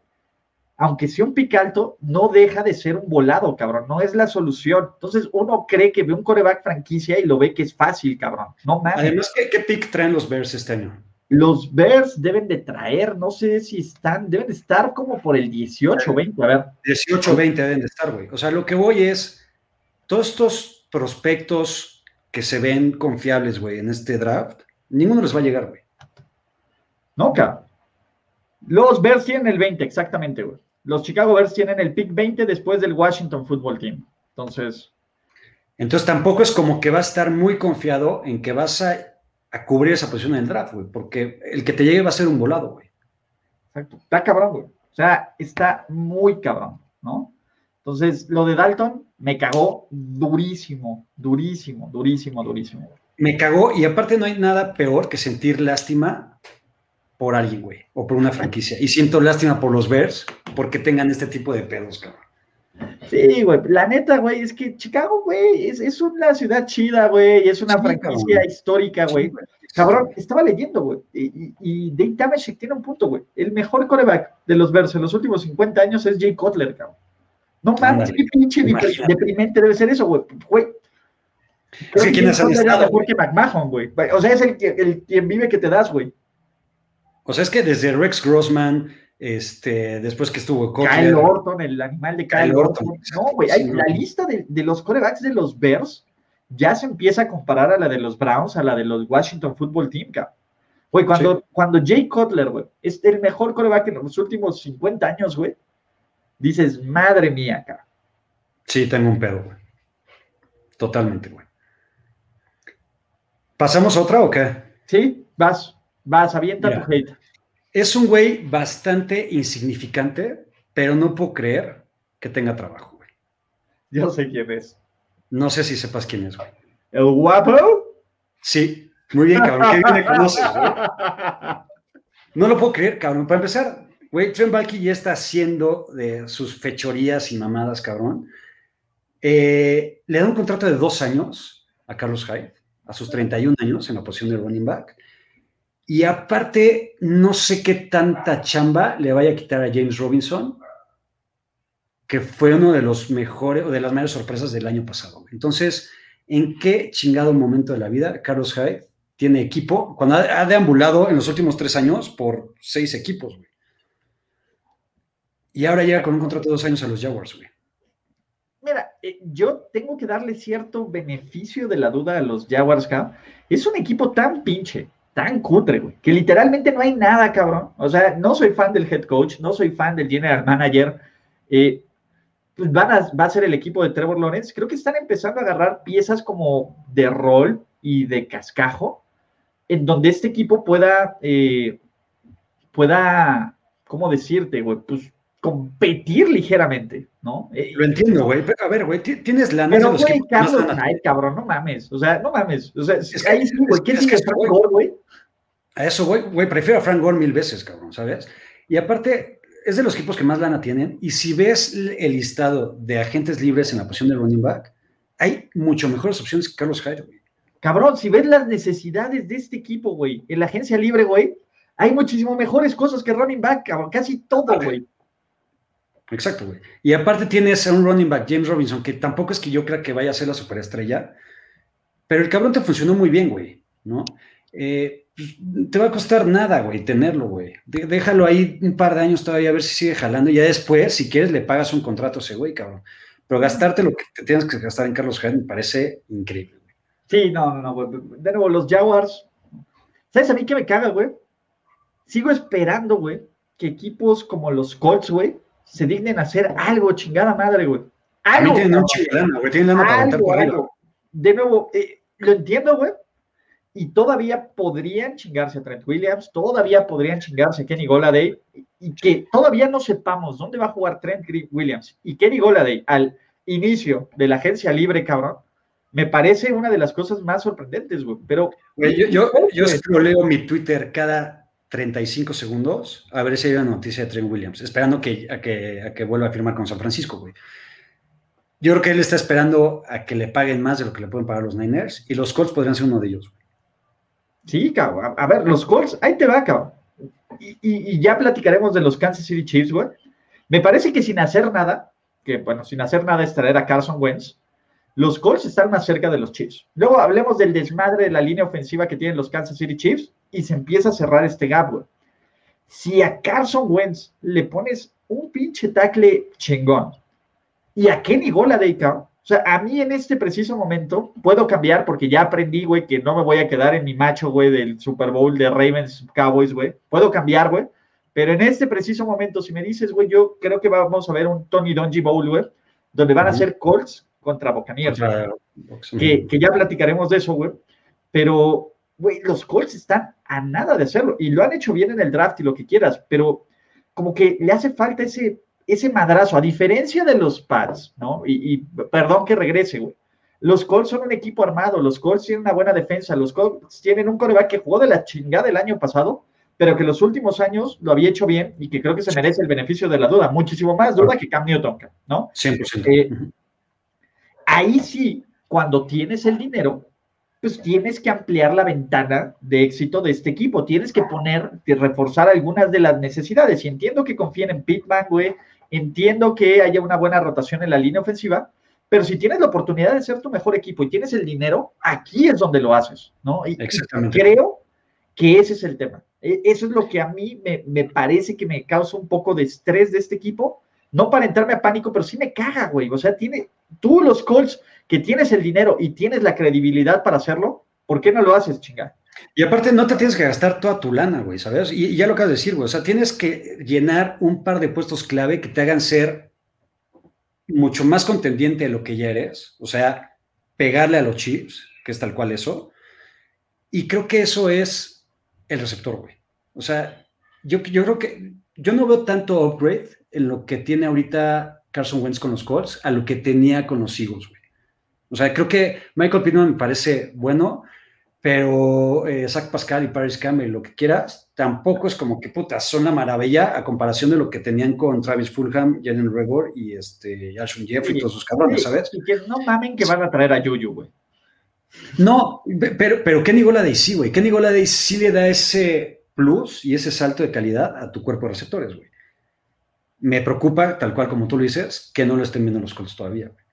A: aunque sea un pick alto, no deja de ser un volado, cabrón. No es la solución. Entonces, uno cree que ve un coreback franquicia y lo ve que es fácil, cabrón. No mames.
B: Además, ¿qué, pick traen los Bears este año?
A: Los Bears deben de traer, no sé si están, deben de estar como por el 18 20, a ver.
B: 18 20 deben de estar, güey. O sea, lo que voy es, todos estos prospectos que se ven confiables, güey, en este draft, ninguno les va a llegar, güey.
A: No, cabrón. Los Bears tienen el 20, exactamente, güey los Chicago Bears tienen el pick 20 después del Washington Football Team. Entonces.
B: Entonces tampoco es como que va a estar muy confiado en que vas a, cubrir esa posición en el draft, güey, porque el que te llegue va a ser un volado, güey.
A: Exacto. Está cabrón, güey. O sea, está muy cabrón, ¿no? Entonces, lo de Dalton me cagó durísimo, durísimo, durísimo, durísimo.
B: Me cagó y aparte no hay nada peor que sentir lástima por alguien, güey, o por una franquicia. Y siento lástima por los Bears porque tengan este tipo de pedos, cabrón.
A: Sí, güey, la neta, güey, es que Chicago, güey, es, una ciudad chida, güey, es una franquicia histórica, güey. cabrón, estaba leyendo, güey, y, y, Dave tiene un punto, güey. El mejor coreback de los Bears en los últimos 50 años es Jay Cutler, cabrón. No mames, qué pinche deprimente debe ser eso, güey. Güey,
B: Sí, ¿quién es
A: mejor que McMahon, güey. O sea, es el, el quien vive que te das, güey.
B: O sea, es que desde Rex Grossman, este, después que estuvo
A: Kyle Orton, el animal de Kyle, Orton. No, güey, la lista de, los corebacks de los Bears ya se empieza a comparar a la de los Browns, a la de los Washington Football Team, Güey, cuando, cuando Jay Cutler, güey, es el mejor coreback en los últimos 50 años, güey, dices, madre mía, cara.
B: Sí, tengo un pedo, güey. Totalmente, güey. ¿Pasamos otra o qué?
A: Sí, vas. Vas, avienta tu hate.
B: Es un güey bastante insignificante, pero no puedo creer que tenga trabajo, güey.
A: Yo sé quién es.
B: No sé si sepas quién es, güey.
A: ¿El guapo?
B: Sí, muy bien, cabrón. Qué bien me conoces, güey. No lo puedo creer, cabrón. Para empezar, güey, Trent Balky ya está haciendo de sus fechorías y mamadas, cabrón. Eh, le da un contrato de dos años a Carlos Hyde, a sus 31 años en la posición de running back. Y aparte, no sé qué tanta chamba le vaya a quitar a James Robinson, que fue uno de los mejores o de las mayores sorpresas del año pasado. Entonces, ¿en qué chingado momento de la vida Carlos Hyde tiene equipo? Cuando ha, deambulado en los últimos tres años por seis equipos, güey. Y ahora llega con un contrato de dos años a los Jaguars, güey.
A: Mira, eh, yo tengo que darle cierto beneficio de la duda a los Jaguars, Es un equipo tan pinche, tan cutre, güey, que literalmente no hay nada, cabrón. O sea, no soy fan del head coach, no soy fan del general manager. Eh, pues van a, va a ser el equipo de Trevor Lawrence. Creo que están empezando a agarrar piezas como de rol y de cascajo, en donde este equipo pueda, eh, pueda, ¿cómo decirte, güey? Pues competir ligeramente, ¿no?
B: Eh, Lo entiendo, güey. Pero a ver, güey, tienes la
A: Pero, güey, Carlos cabrón, no mames. O sea, no mames. O sea, es ahí sí, güey. ¿Qué es que Frank Gore, güey?
B: A eso, güey, güey, prefiero a Frank Gore mil veces, cabrón, ¿sabes? Y aparte, es de los equipos que más lana tienen. Y si ves el listado de agentes libres en la posición de running back, hay mucho mejores opciones que Carlos Hyde, güey.
A: Cabrón, si ves las necesidades de este equipo, güey, en la agencia libre, güey, hay muchísimo mejores cosas que running back, cabrón, casi todo, güey.
B: Exacto, güey. Y aparte tienes a un running back, James Robinson, que tampoco es que yo crea que vaya a ser la superestrella, pero el cabrón te funcionó muy bien, güey, ¿no? eh, pues, te va a costar nada, güey, tenerlo, güey. Déjalo ahí un par de años todavía a ver si sigue jalando. Y ya después, si quieres, le pagas un contrato a ese güey, cabrón. Pero gastarte lo que te tienes que gastar en Carlos Hyde me parece increíble. Güey.
A: Sí, no, no, no, güey. De nuevo, los Jaguars. ¿Sabes a mí qué me caga, güey? Sigo esperando, güey, que equipos como los Colts, güey, se dignen a hacer algo, chingada madre, güey.
B: Algo. Tienen un chingada, güey. Tienen lana para algo.
A: De nuevo, eh, lo entiendo, güey, y todavía podrían chingarse a Trent Williams, todavía podrían chingarse a Kenny Goladay, y que todavía no sepamos dónde va a jugar Trent Williams y Kenny Goladay al inicio de la agencia libre, cabrón, me parece una de las cosas más sorprendentes, güey. Pero.
B: yo, yo, yo leo mi Twitter cada 35 segundos a ver si hay una noticia de Trent Williams, esperando que, a, que, a que vuelva a firmar con San Francisco, güey. Yo creo que él está esperando a que le paguen más de lo que le pueden pagar los Niners y los Colts podrían ser uno de ellos.
A: Sí, cabrón. A ver, los Colts, ahí te va, cabrón. Y, ya platicaremos de los Kansas City Chiefs, güey. Me parece que sin hacer nada, que bueno, sin hacer nada es traer a Carson Wentz, los Colts están más cerca de los Chiefs. Luego hablemos del desmadre de la línea ofensiva que tienen los Kansas City Chiefs y se empieza a cerrar este gap, güey. Si a Carson Wentz le pones un pinche tackle chingón y a Kenny Golladay, cabrón, o sea, a mí en este preciso momento puedo cambiar porque ya aprendí, güey, que no me voy a quedar en mi macho, güey, del Super Bowl de Ravens Cowboys, güey. Puedo cambiar, güey. Pero en este preciso momento, si me dices, güey, yo creo que vamos a ver un Tony Donji Bowl, güey, donde van a ser Colts contra Buccaneers. que, que ya platicaremos de eso, güey. Pero, güey, los Colts están a nada de hacerlo y lo han hecho bien en el draft y lo que quieras, pero como que le hace falta ese ese madrazo, a diferencia de los Pats, ¿no? Y, perdón que regrese, güey. Los Colts son un equipo armado, los Colts tienen una buena defensa, los Colts tienen un coreback que jugó de la chingada el año pasado, pero que los últimos años lo había hecho bien y que creo que se merece el beneficio de la duda, muchísimo más duda que Cam Newton, ¿no? 100%. Eh, ahí sí, cuando tienes el dinero, pues tienes que ampliar la ventana de éxito de este equipo, tienes que poner, reforzar algunas de las necesidades. Y entiendo que confíen en Pitman, güey, Entiendo que haya una buena rotación en la línea ofensiva, pero si tienes la oportunidad de ser tu mejor equipo y tienes el dinero, aquí es donde lo haces, ¿no? Y, Exactamente. creo que ese es el tema. E, eso es lo que a mí me, parece que me causa un poco de estrés de este equipo. No para entrarme a pánico, pero sí me caga, güey. O sea, tiene, tú los Colts que tienes el dinero y tienes la credibilidad para hacerlo, ¿por qué no lo haces, chinga?
B: Y aparte no te tienes que gastar toda tu lana, güey, ¿sabes? Y, ya lo acabas de decir, güey. O sea, tienes que llenar un par de puestos clave que te hagan ser mucho más contendiente de lo que ya eres. O sea, pegarle a los chips, que es tal cual eso. Y creo que eso es el receptor, güey. O sea, yo, yo creo que yo no veo tanto upgrade en lo que tiene ahorita Carson Wentz con los Colts a lo que tenía con los Eagles, güey. O sea, creo que Michael Pittman me parece bueno, pero eh, Zach Pascal y Paris Campbell, lo que quieras, tampoco es como que puta, son la maravilla a comparación de lo que tenían con Travis Fulham, Jalen Regor y este Ashton Jeffrey y todos sus cabrones, ¿sabes?
A: Y que no mamen que van a traer a Yuyu, güey.
B: No, pero, pero Kenny Golladay sí, güey. Kenny Golladay sí le da ese plus y ese salto de calidad a tu cuerpo de receptores, güey. Me preocupa, tal cual como tú lo dices, que no lo estén viendo los Colts todavía, güey.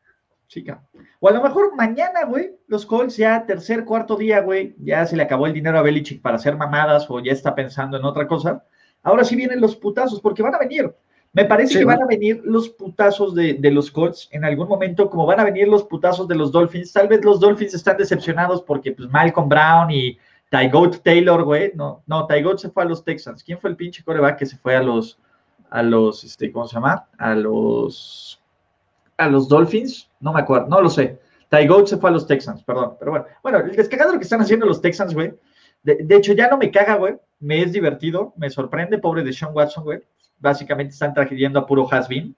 A: Chica. O a lo mejor mañana, güey, los Colts ya tercer, cuarto día, güey, ya se le acabó el dinero a Belichick para hacer mamadas o ya está pensando en otra cosa. Ahora sí vienen los putazos, porque van a venir. Me parece que van a venir los putazos de, los Colts en algún momento, como van a venir los putazos de los Dolphins. Tal vez los Dolphins están decepcionados porque pues Malcolm Brown y Ty Taylor, güey. No, no, Ty se fue a los Texans. ¿Quién fue el pinche coreback que se fue a los, a los, este, ¿cómo se llama? A los a los Dolphins, no me acuerdo, no lo sé. Ty Goat se fue a los Texans, perdón, pero bueno. Bueno, el descagado lo que están haciendo los Texans, güey. De, hecho, ya no me caga, güey. Me es divertido, me sorprende, pobre de Sean Watson, güey. Básicamente están trayendo a puro has-been.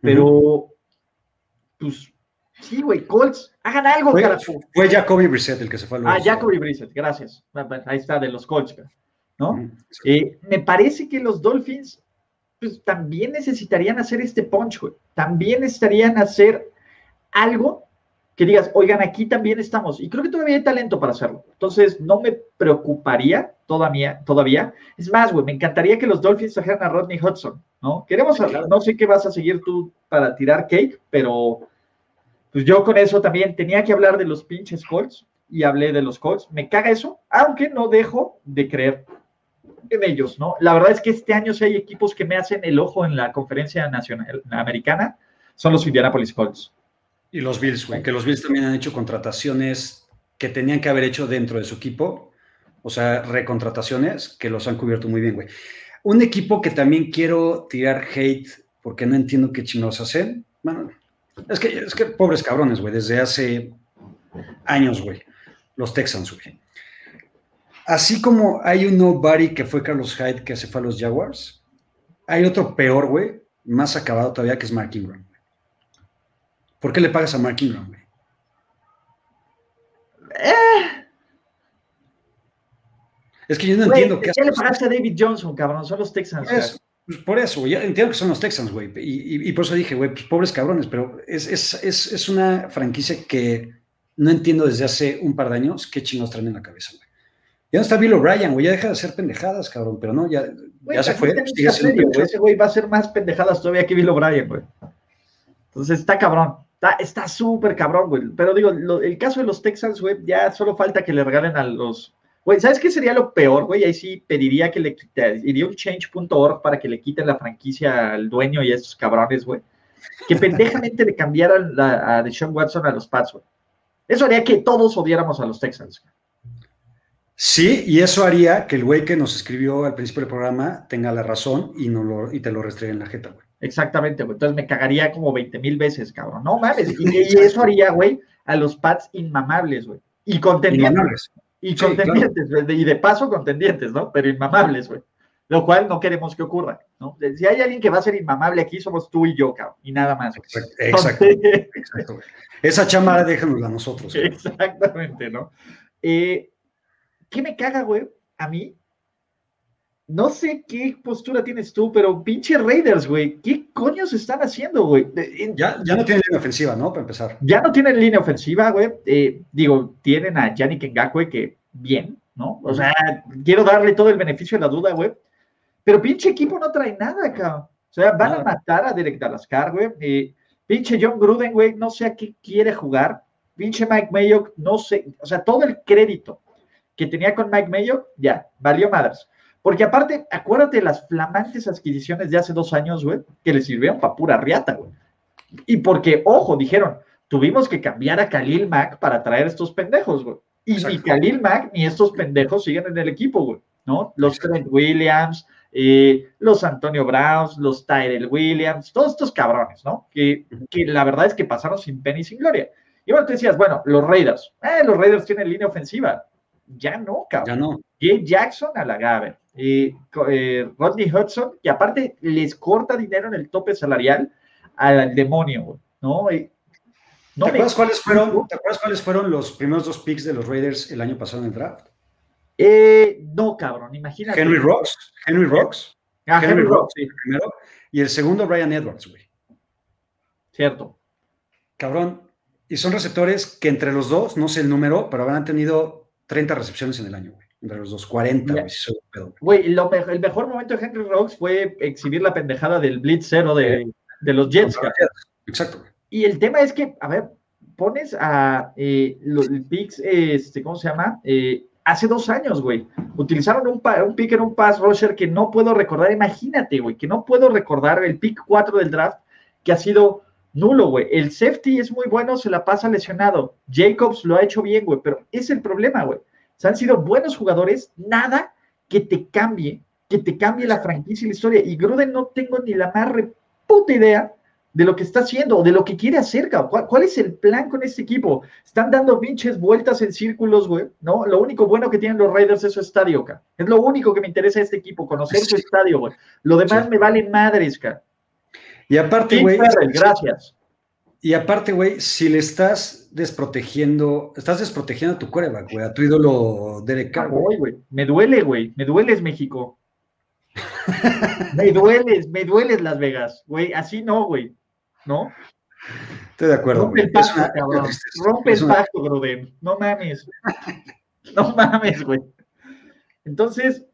A: Pero, pues, sí, güey, Colts, hagan algo,
B: fue, Fue Jacoby Brissett el que se fue a
A: los... Ah, Jacoby Brissett, gracias. Ahí está, de los Colts, ¿no? Eh, me parece que los Dolphins pues también necesitarían hacer este punch, güey. También necesitarían hacer algo que digas, oigan, aquí también estamos. Y creo que todavía hay talento para hacerlo. Entonces, no me preocuparía todavía. todavía. Es más, güey, me encantaría que los Dolphins trajeran a Rodney Hudson, ¿no? Queremos, no sé qué vas a seguir tú para tirar cake, pero pues yo con eso también tenía que hablar de los pinches Colts. y hablé de los Colts. Me caga eso, aunque no dejo de creer en ellos, ¿no? La verdad es que este año si hay equipos que me hacen el ojo en la conferencia nacional americana, son los Indianapolis Colts.
B: Y los Bills, güey, que los Bills también han hecho contrataciones que tenían que haber hecho dentro de su equipo, o sea, recontrataciones que los han cubierto muy bien, güey. Un equipo que también quiero tirar hate porque no entiendo qué chinos hacen. Bueno, es que, es que pobres cabrones, güey, desde hace años, güey. Los Texans, güey. Así como hay un nobody que fue Carlos Hyde que se fue a los Jaguars, hay otro peor, güey, más acabado todavía que es Mark Ingram. ¿Por qué le pagas a Mark Ingram, güey? Eh. Es que yo no entiendo
A: qué, ¿qué le pagaste a David Johnson, cabrón? Son los Texans.
B: Pues, pues, por eso, güey. Entiendo que son los Texans, güey. Y, por eso dije, güey, pues pobres cabrones, pero es, es, es, es, una franquicia que no entiendo desde hace un par de años qué chingos traen en la cabeza, güey. Ya no está Bill O'Brien, güey, ya deja de hacer pendejadas, cabrón, pero no, ya, ya se fue.
A: ese güey va a hacer más pendejadas todavía que Bill O'Brien, güey. Entonces está cabrón, está súper cabrón, güey. Pero digo, el caso de los Texans, güey, ya solo falta que le regalen a los... Güey, ¿sabes qué sería lo peor, güey? Ahí sí pediría que le quite, iría un change.org para que le quiten la franquicia al dueño y a estos cabrones, güey. Que pendejamente le cambiaran a Deshaun Watson a los Pats, güey. Eso haría que todos odiáramos a los Texans. Güey.
B: Sí, y eso haría que el güey que nos escribió al principio del programa tenga la razón y, no lo, y te lo restregue en la jeta, güey.
A: Exactamente, güey. Entonces me cagaría como 20 mil veces, cabrón. No mames. Y, eso haría, güey, a los Pats inmamables, güey. Y contendientes. Y contendientes, y de paso contendientes, ¿no? Pero inmamables, güey. Lo cual no queremos que ocurra, ¿no? Si hay alguien que va a ser inmamable aquí, somos tú y yo, cabrón. Y nada más.
B: Exacto. exacto, Esa chamada déjanosla a nosotros.
A: Exactamente, ¿no? Eh, ¿Qué me caga, güey? A mí. No sé qué postura tienes tú, pero pinche Raiders, güey. ¿Qué coños están haciendo, güey?
B: Ya, ya no tienen línea ofensiva, ¿no? Para empezar.
A: Ya no tienen línea ofensiva, güey. Eh, digo, tienen a Yannick Ngakwe, que bien, ¿no? O sea, quiero darle todo el beneficio de la duda, güey. Pero pinche equipo no trae nada, cabrón. O sea, van a matar a Derek Dalascar, güey. Eh, pinche John Gruden, güey, no sé a qué quiere jugar. Pinche Mike Mayo, no sé. O sea, todo el crédito que tenía con Mike Mayo, ya, valió madres. Porque aparte, acuérdate de las flamantes adquisiciones de hace dos años, güey, que le sirvieron para pura riata, güey. Y porque, ojo, dijeron, tuvimos que cambiar a Khalil Mack para traer estos pendejos, güey. Y ni Khalil Mack ni estos pendejos siguen en el equipo, güey, ¿no? Los Trent Williams, eh, los Antonio Browns, los Tyrell Williams, todos estos cabrones, ¿no? Que, que la verdad es que pasaron sin pena y sin gloria. Y bueno, te decías, bueno, los Raiders, eh, los Raiders tienen línea ofensiva ya no, cabrón. Ya no. Jay Jackson a la Gabe. Eh, Rodney Hudson, que aparte les corta dinero en el tope salarial al demonio, ¿no? ¿Te,
B: acuerdas cuáles fueron, ¿Te acuerdas cuáles fueron los primeros dos picks de los Raiders el año pasado en el draft?
A: Eh, no, cabrón, imagínate.
B: Henry Rocks. Henry Rocks. Ah, Henry, Rocks, sí, primero. Y el segundo, Brian Edwards, güey.
A: Cierto.
B: Cabrón. Y son receptores que entre los dos, no sé el número, pero habrán tenido 30 recepciones en el año, güey. Entre los dos, 40,
A: güey. el mejor momento de Henry Rocks fue exhibir la pendejada del Blitz cero de, los Jets.
B: Exacto.
A: Y el tema es que, a ver, pones a eh, los picks, este, ¿cómo se llama? Eh, hace dos años, güey. Utilizaron un, un pick en un pass rusher que no puedo recordar. Imagínate, güey, que no puedo recordar el pick 4 del draft que ha sido nulo, güey. El safety es muy bueno, se la pasa lesionado. Jacobs lo ha hecho bien, güey, pero es el problema, güey. Se han sido buenos jugadores, nada que te cambie, que te cambie la franquicia y la historia. Y Gruden no tengo ni la más puta idea de lo que está haciendo o de lo que quiere hacer, cabrón. ¿Cuál, es el plan con este equipo? Están dando pinches vueltas en círculos, güey, ¿no? Lo único bueno que tienen los Raiders es su estadio, cabrón. Es lo único que me interesa de este equipo, conocer su estadio, güey. Lo demás me vale madres, cabrón.
B: Y aparte, güey.
A: Gracias.
B: Y aparte, güey, si le estás desprotegiendo, estás desprotegiendo a tu coreback, güey, a tu ídolo Derek Carr.
A: güey. Me duele, güey. Me dueles, México. me dueles, me dueles, Las Vegas, güey. Así no, güey. ¿No?
B: Estoy de acuerdo.
A: Rompe el pacto, cabrón. Rompe el pacto, Gruden. No mames. No mames, güey. Entonces,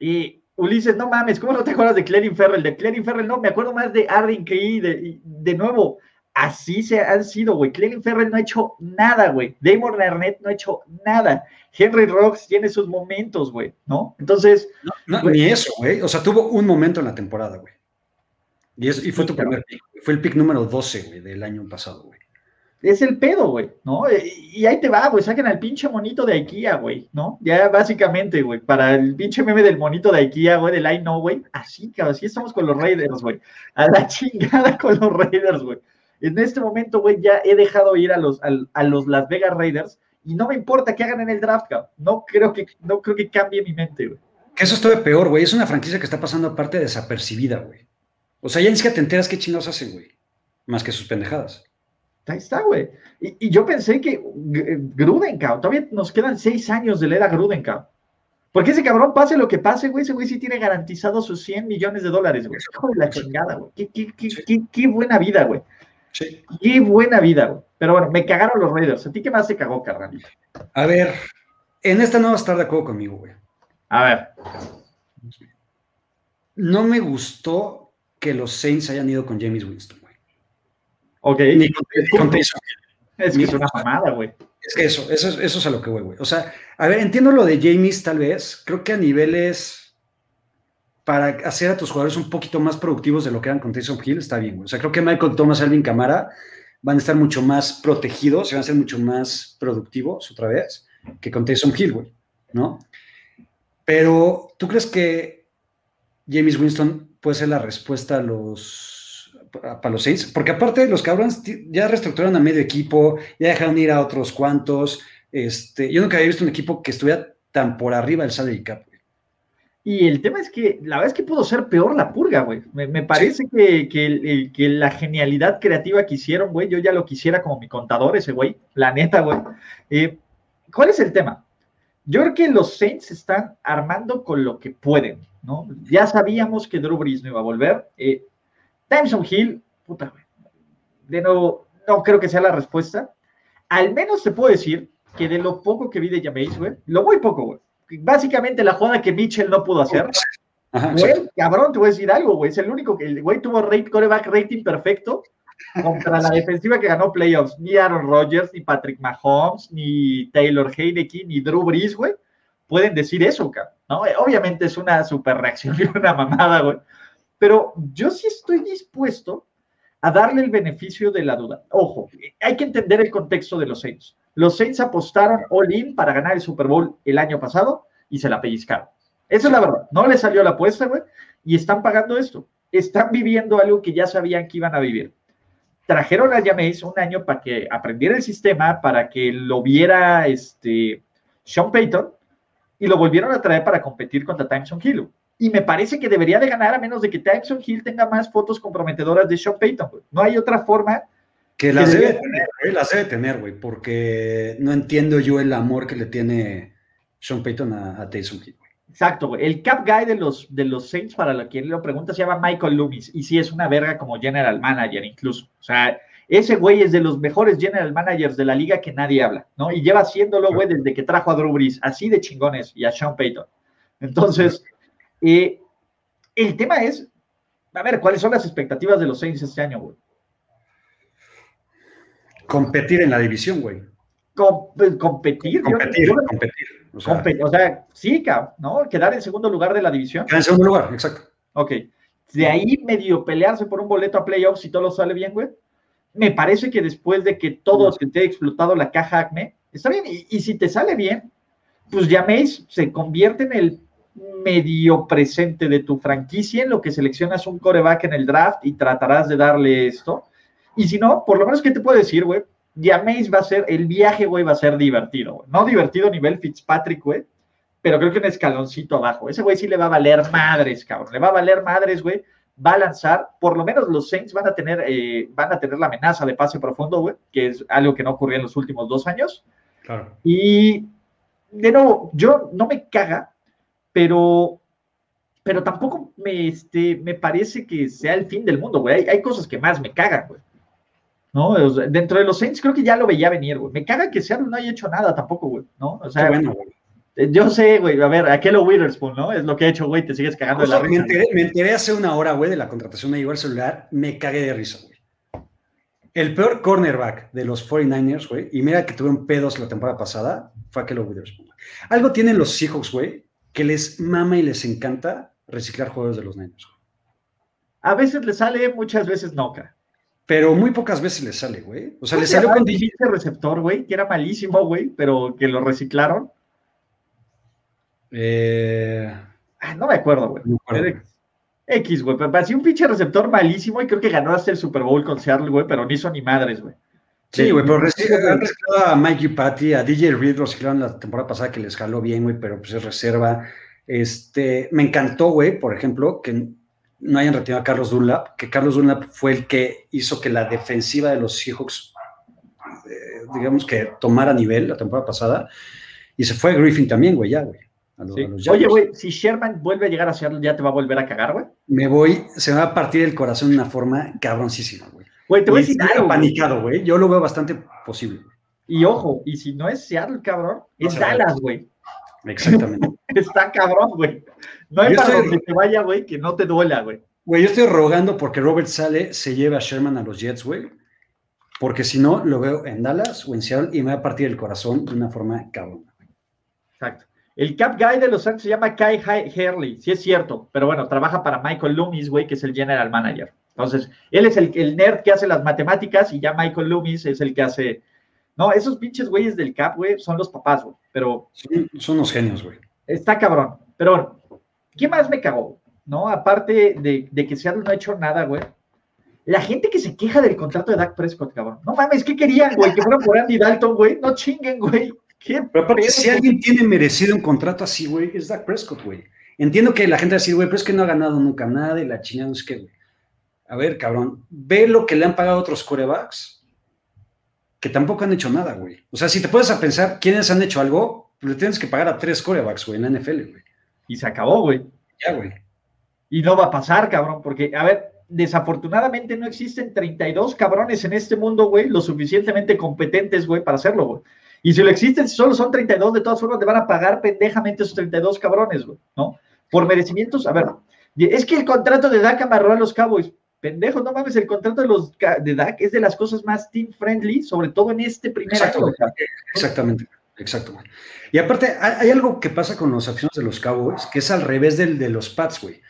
A: y Ulises, no mames, ¿cómo no te acuerdas de Clelin Ferrell? De Clelin Ferrell, no, me acuerdo más de Arden que de, de nuevo, así se han sido, güey. Clelin Ferrell no ha hecho nada, güey. Damon Arnett no ha hecho nada. Henry Rocks tiene sus momentos, güey, ¿no? Entonces.
B: ni eso, güey. O sea, tuvo un momento en la temporada, güey. Y, y fue tu primer pick. Fue el pick número 12, güey, del año pasado, güey
A: es el pedo, güey, ¿no? Y ahí te va, güey, saquen al pinche monito de IKEA, güey, ¿no? Ya básicamente, güey, para el pinche meme del monito de IKEA, güey, del I know, güey, así, cabrón, así estamos con los Raiders, güey, a la chingada con los Raiders, güey. En este momento, güey, ya he dejado ir a los, a, los Las Vegas Raiders y no me importa qué hagan en el draft, cabrón. No creo que, no creo que cambie mi mente, güey.
B: Que eso es peor, güey, es una franquicia que está pasando aparte desapercibida, güey. O sea, ya ni siquiera te enteras qué chingados hacen, güey, más que sus pendejadas.
A: Ahí está, güey. Y, yo pensé que Grudenkamp, todavía nos quedan seis años de la era Grudenkamp. Porque ese cabrón, pase lo que pase, güey, ese güey sí tiene garantizado sus 100 millones de dólares, güey. Hijo de la chingada, güey. Qué, buena vida, güey. Sí. Qué buena vida, güey. Pero bueno, me cagaron los Raiders. ¿A ti qué más se cagó, carnalito?
B: A ver, en esta no vas a estar de acuerdo conmigo, güey.
A: A ver.
B: No me gustó que los Saints hayan ido con James Winston.
A: Ok. Ni con, Es que es una mamada, güey.
B: Es que eso, eso, eso es a lo que voy, güey. O sea, a ver, entiendo lo de James tal vez. Creo que a niveles para hacer a tus jugadores un poquito más productivos de lo que eran con Tyson Hill, está bien, güey. O sea, creo que Michael Thomas, Alvin Camara van a estar mucho más protegidos y van a ser mucho más productivos otra vez que con Tyson Hill, güey, ¿no? Pero, ¿tú crees que James Winston puede ser la respuesta a los para los seis, porque aparte los cabrones ya reestructuraron a medio equipo, ya dejaron ir a otros cuantos. Este, yo nunca había visto un equipo que estuviera tan por arriba del salary cap.
A: Y el tema es que la verdad es que pudo ser peor la purga, güey. Me, parece que, que, la genialidad creativa que hicieron, güey, yo ya lo quisiera como mi contador, ese güey, la neta, güey. Eh, ¿Cuál es el tema? Yo creo que los Saints están armando con lo que pueden, ¿no? Ya sabíamos que Drew Brees no iba a volver. Eh, Tyson Hill, puta, de nuevo, no creo que sea la respuesta. Al menos se puede decir que de lo poco que vi de Jameis, güey, lo muy poco, güey. Básicamente la jugada que Mitchell no pudo hacer. güey, cabrón, te voy a decir algo, güey. Es el único que el güey tuvo rate, coreback rating perfecto contra la defensiva que ganó playoffs. Ni Aaron Rodgers, ni Patrick Mahomes, ni Taylor Heineke, ni Drew Brees, güey, pueden decir eso, cabrón. ¿no? Obviamente es una super reacción y una mamada, güey. Pero yo sí estoy dispuesto a darle el beneficio de la duda. Ojo, hay que entender el contexto de los Saints. Los Saints apostaron all-in para ganar el Super Bowl el año pasado y se la pellizcaron. Esa es la verdad. No le salió la apuesta, güey, y están pagando esto. Están viviendo algo que ya sabían que iban a vivir. Trajeron a Jameis un año para que aprendiera el sistema, para que lo viera este, Sean Payton, y lo volvieron a traer para competir contra Tyson Hill y me parece que debería de ganar a menos de que Tyson Hill tenga más fotos comprometedoras de Sean Payton. No hay otra forma.
B: Que las debe tener, güey, las debe tener, güey, porque no entiendo yo el amor que le tiene Sean Payton a, Tyson Hill.
A: Exacto, güey. El cap guy de los, de los Saints, para quien lo pregunta, se llama Michael Loomis. Y sí es una verga como general manager, incluso. O sea, ese güey es de los mejores general managers de la liga que nadie habla, ¿no? Y lleva haciéndolo, güey, desde que trajo a Drew Brees, así de chingones, y a Sean Payton. Entonces, eh, el tema es, a ver, ¿cuáles son las expectativas de los Saints este año, güey?
B: Competir en la división, güey.
A: Pues, competir.
B: Competir, competir.
A: O sea, sí, ¿no? Quedar en segundo lugar de la división.
B: Quedar en segundo lugar, exacto.
A: Ok. De ahí medio pelearse por un boleto a playoffs si todo sale bien, güey. Me parece que después de que todo te haya explotado la caja ACME, está bien. Y, y si te sale bien, pues llaméis, se convierte en el medio presente de tu franquicia en lo que seleccionas un coreback en el draft y tratarás de darle esto. Y si no, por lo menos, ¿qué te puedo decir, güey? Jameis va a ser, el viaje, güey, va a ser divertido, güey. No divertido a nivel Fitzpatrick, güey, pero creo que un escaloncito abajo. Ese güey sí le va a valer madres, cabrón. Le va a valer madres, güey. Va a lanzar, por lo menos los Saints van a tener, eh, van a tener la amenaza de pase profundo, güey, que es algo que no ocurrió en los últimos dos años.
B: Claro.
A: Y de nuevo, yo no me caga pero, pero tampoco me, este, me parece que sea el fin del mundo, güey. Hay, cosas que más me cagan, güey. ¿No? dentro de los Saints creo que ya lo veía venir, güey. Me caga que Seattle no haya hecho nada tampoco, güey, ¿no? O sea, bueno, eh, Yo sé, güey, a ver, aquel Witherspoon, ¿no? Es lo que ha hecho, güey, te sigues cagando de la
B: risa. Me enteré, hace una hora, güey, de la contratación, me llegó el celular, me cagué de risa, güey. El peor cornerback de los 49ers, güey, y mira que tuvieron pedos la temporada pasada, fue aquel Witherspoon. Algo tienen los Seahawks, güey, que les mama y les encanta reciclar jugadores de los Niners.
A: A veces les sale, muchas veces no, cara.
B: Pero muy pocas veces les sale, güey. O sea,
A: ¿Cómo
B: les salió con
A: pinche receptor, güey, que era malísimo, güey, pero que lo reciclaron.
B: Eh,
A: Ah, no me acuerdo, güey.
B: no
A: X, güey. Pero parecía un pinche receptor malísimo y creo que ganó hasta el Super Bowl con Seattle, güey, pero no hizo ni madres, güey.
B: Sí, güey, pero han reciclado a Mikey Patty, a DJ Reed lo reciclaron la temporada pasada que les jaló bien, güey, pero pues es reserva. Este, me encantó, güey, por ejemplo, que no hayan retirado a Carlos Dunlap, que Carlos Dunlap fue el que hizo que la defensiva de los Seahawks, eh, digamos que tomara nivel la temporada pasada, y se fue Griffin también, güey, ya, güey. a los-
A: Sí.
B: a los
A: Oye, güey, si Sherman vuelve a llegar a Seattle, ya te va a volver a cagar, güey.
B: Me voy, se me va a partir el corazón de una forma cabroncísima, güey.
A: Güey, te voy a decir güey.
B: panicado, güey. Yo lo veo bastante posible.
A: Y ojo, y si no es Seattle, cabrón, es. Dallas, güey.
B: Exactamente.
A: Está cabrón, güey. No hay
B: Yo
A: para
B: estoy-
A: donde te vaya, güey, que no te duela, güey.
B: Güey, yo estoy rogando porque Robert Sale se lleve a Sherman a los Jets, güey. Porque si no, lo veo en Dallas o en Seattle y me va a partir el corazón de una forma cabrón.
A: Exacto. El cap guy de los Santos se llama Kai Hurley, sí es cierto, pero bueno, trabaja para Michael Loomis, güey, que es el general manager. Entonces, él es el, el nerd que hace las matemáticas y ya Michael Loomis es el que hace. No, esos pinches güeyes del cap, güey, son los papás, güey. Pero
B: Son, son unos genios, güey.
A: está cabrón. Pero bueno, ¿qué más me cagó? ¿No? Aparte de, de que Seattle no ha hecho nada, güey. La gente que se queja del contrato de Dak Prescott, cabrón. No mames, ¿qué querían, güey? Que fuera por Andy Dalton, güey. No chinguen, güey. ¿Qué
B: Pero aparte, si alguien tiene merecido un contrato así, güey, es Dak Prescott, güey. Entiendo que la gente va a decir, güey, pero es que no ha ganado nunca nada y la chingada no es que, güey. A ver, cabrón, ve lo que le han pagado a otros corebacks que tampoco han hecho nada, güey. O sea, si te puedes a pensar quiénes han hecho algo, le tienes que pagar a tres corebacks, güey, en la NFL, güey.
A: Y se acabó, güey.
B: Ya, güey.
A: Y no va a pasar, cabrón, porque, a ver, desafortunadamente no existen 32 cabrones en este mundo, güey, lo suficientemente competentes, güey, para hacerlo, güey. Y si lo existen, si solo son 32, de todas formas, le van a pagar pendejamente esos 32 cabrones, güey, ¿no? Por merecimientos, a ver, es que el contrato de Dak amarró a los Cowboys. Pendejo, no mames, el contrato de los de Dak es de las cosas más team friendly, sobre todo en este primer
B: güey.
A: güey.
B: Exactamente, exacto, güey. Y aparte, hay, algo que pasa con los aficionados de los Cowboys, que es al revés del de los Pats, güey.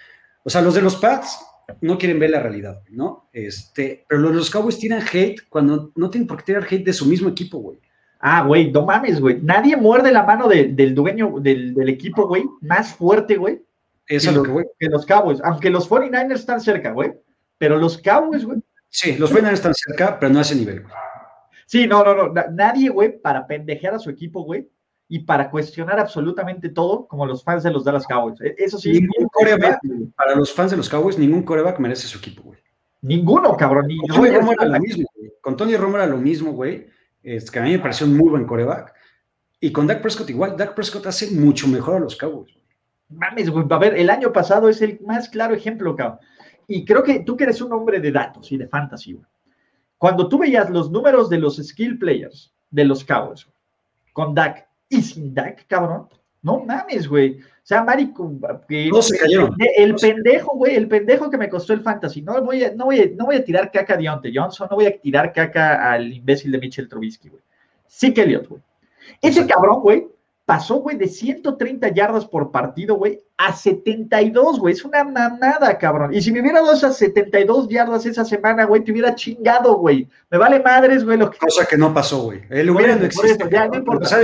B: O sea, los de los Pats no quieren ver la realidad, ¿no? Este, pero los de los Cowboys tiran hate cuando no tienen por qué tirar hate de su mismo equipo, güey.
A: Ah, güey, no mames, güey. Nadie muerde la mano de- del dueño del, del equipo, güey, más fuerte, güey,
B: Eso es lo- que, güey.
A: que los Cowboys. Aunque los 49ers están cerca, güey. Pero los Cowboys, güey.
B: Sí, los Finals están cerca, pero no a ese nivel, güey.
A: Sí, no, no, no. na- nadie, güey, para pendejear a su equipo, güey. Y para cuestionar absolutamente todo, como los fans de los Dallas Cowboys. E- Eso sí.
B: Ningún coreback, para los fans de los Cowboys, ningún coreback merece su equipo, güey.
A: Ninguno, cabrón. Ni
B: Con Tony Romo era lo mismo, güey. Con Tony Romo era lo mismo, güey. Es que a mí me pareció un muy buen coreback. Y con Dak Prescott igual. Dak Prescott hace mucho mejor a los Cowboys. güey.
A: Mames, güey. A ver, el año pasado es el más claro ejemplo, cabrón. Y creo que tú que eres un hombre de datos y de fantasy, güey. Cuando tú veías los números de los skill players de los Cowboys, con Dak y sin Dak, cabrón, no mames, güey. O sea, Marico, que
B: Todos se cayeron.
A: el pendejo, güey, el pendejo que me costó el fantasy. No voy a, no voy a, no voy a tirar caca a Deontay Johnson, no voy a tirar caca al imbécil de Mitchell Trubisky, güey. Sí que Elliot, güey. Ese cabrón, güey, pasó, güey, de 130 yardas por partido, güey, a 72, güey. Es una mamada, cabrón. Y si me hubiera dado esas 72 yardas esa semana, güey, te hubiera chingado, güey. Me vale madres, güey, lo que
B: Cosa que no pasó, güey. El hubiera no existe.
A: ya no importa.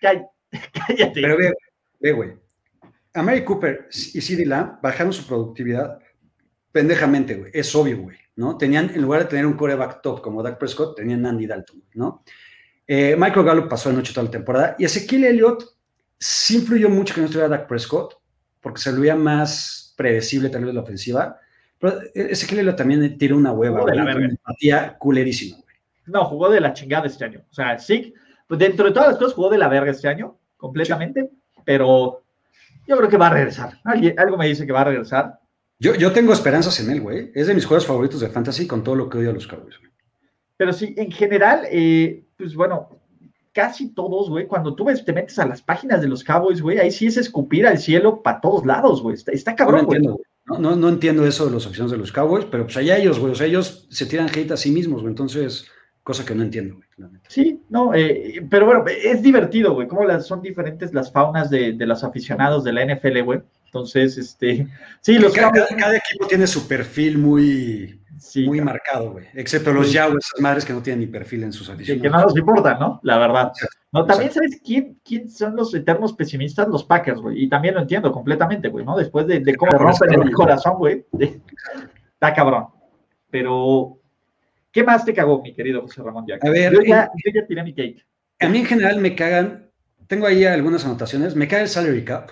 A: Cállate.
B: Pero ve, ve, güey. A Mary Cooper y CeeDee Lamb bajaron su productividad pendejamente, güey. Es obvio, güey, ¿no? Tenían, en lugar de tener un coreback top como Dak Prescott, tenían Andy Dalton, ¿no? Eh, Michael Gallup pasó de noche toda la temporada y Ezequiel Elliott sí influyó mucho que no estuviera Dak Prescott porque se veía más predecible tal vez la ofensiva. Pero Ezequiel Elliott también tiró una hueva,
A: Jugó de la verga.
B: Una empatía culerísima, güey.
A: No, jugó de la chingada este año. O sea, sí, pues dentro de todas las cosas jugó de la verga este año, completamente, pero yo creo que va a regresar. Alguien- algo me dice que va a regresar.
B: Yo, yo tengo esperanzas en él, güey. Es de mis juegos favoritos de fantasy con todo lo que odio a los Cowboys.
A: Pero sí, en general, eh, pues bueno, casi todos, güey, cuando tú ves, te metes a las páginas de los Cowboys, güey, ahí sí es escupir al cielo para todos lados, güey. Está,
B: No
A: cabrón, güey.
B: entiendo, güey. No, no, entiendo eso de los aficionados de los Cowboys, pero pues allá ellos, güey. O sea, ellos se tiran hate a sí mismos, güey. Entonces, cosa que no entiendo, güey.
A: Sí, no, eh, pero bueno, es divertido, güey. Cómo las, son diferentes las faunas de, de los aficionados de la NFL, güey. Entonces, este. Sí, los
B: cada, cada, equipo tiene su perfil muy. Muy marcado, güey. Excepto los Jaguars, esas madres que no tienen ni perfil en sus aficionados.
A: Que, no nos importa, ¿no? La verdad. No, también sabes quién, quién, son los eternos pesimistas, los Packers, güey. Y también lo entiendo completamente, güey, ¿no? Después de, de cómo rompen el corazón, güey. Está cabrón. Pero, ¿qué más te cagó, mi querido José Ramón
B: A ver, yo ya, yo ya tiré mi cake. A mí en general me cagan, tengo ahí algunas anotaciones, me caga el salary cap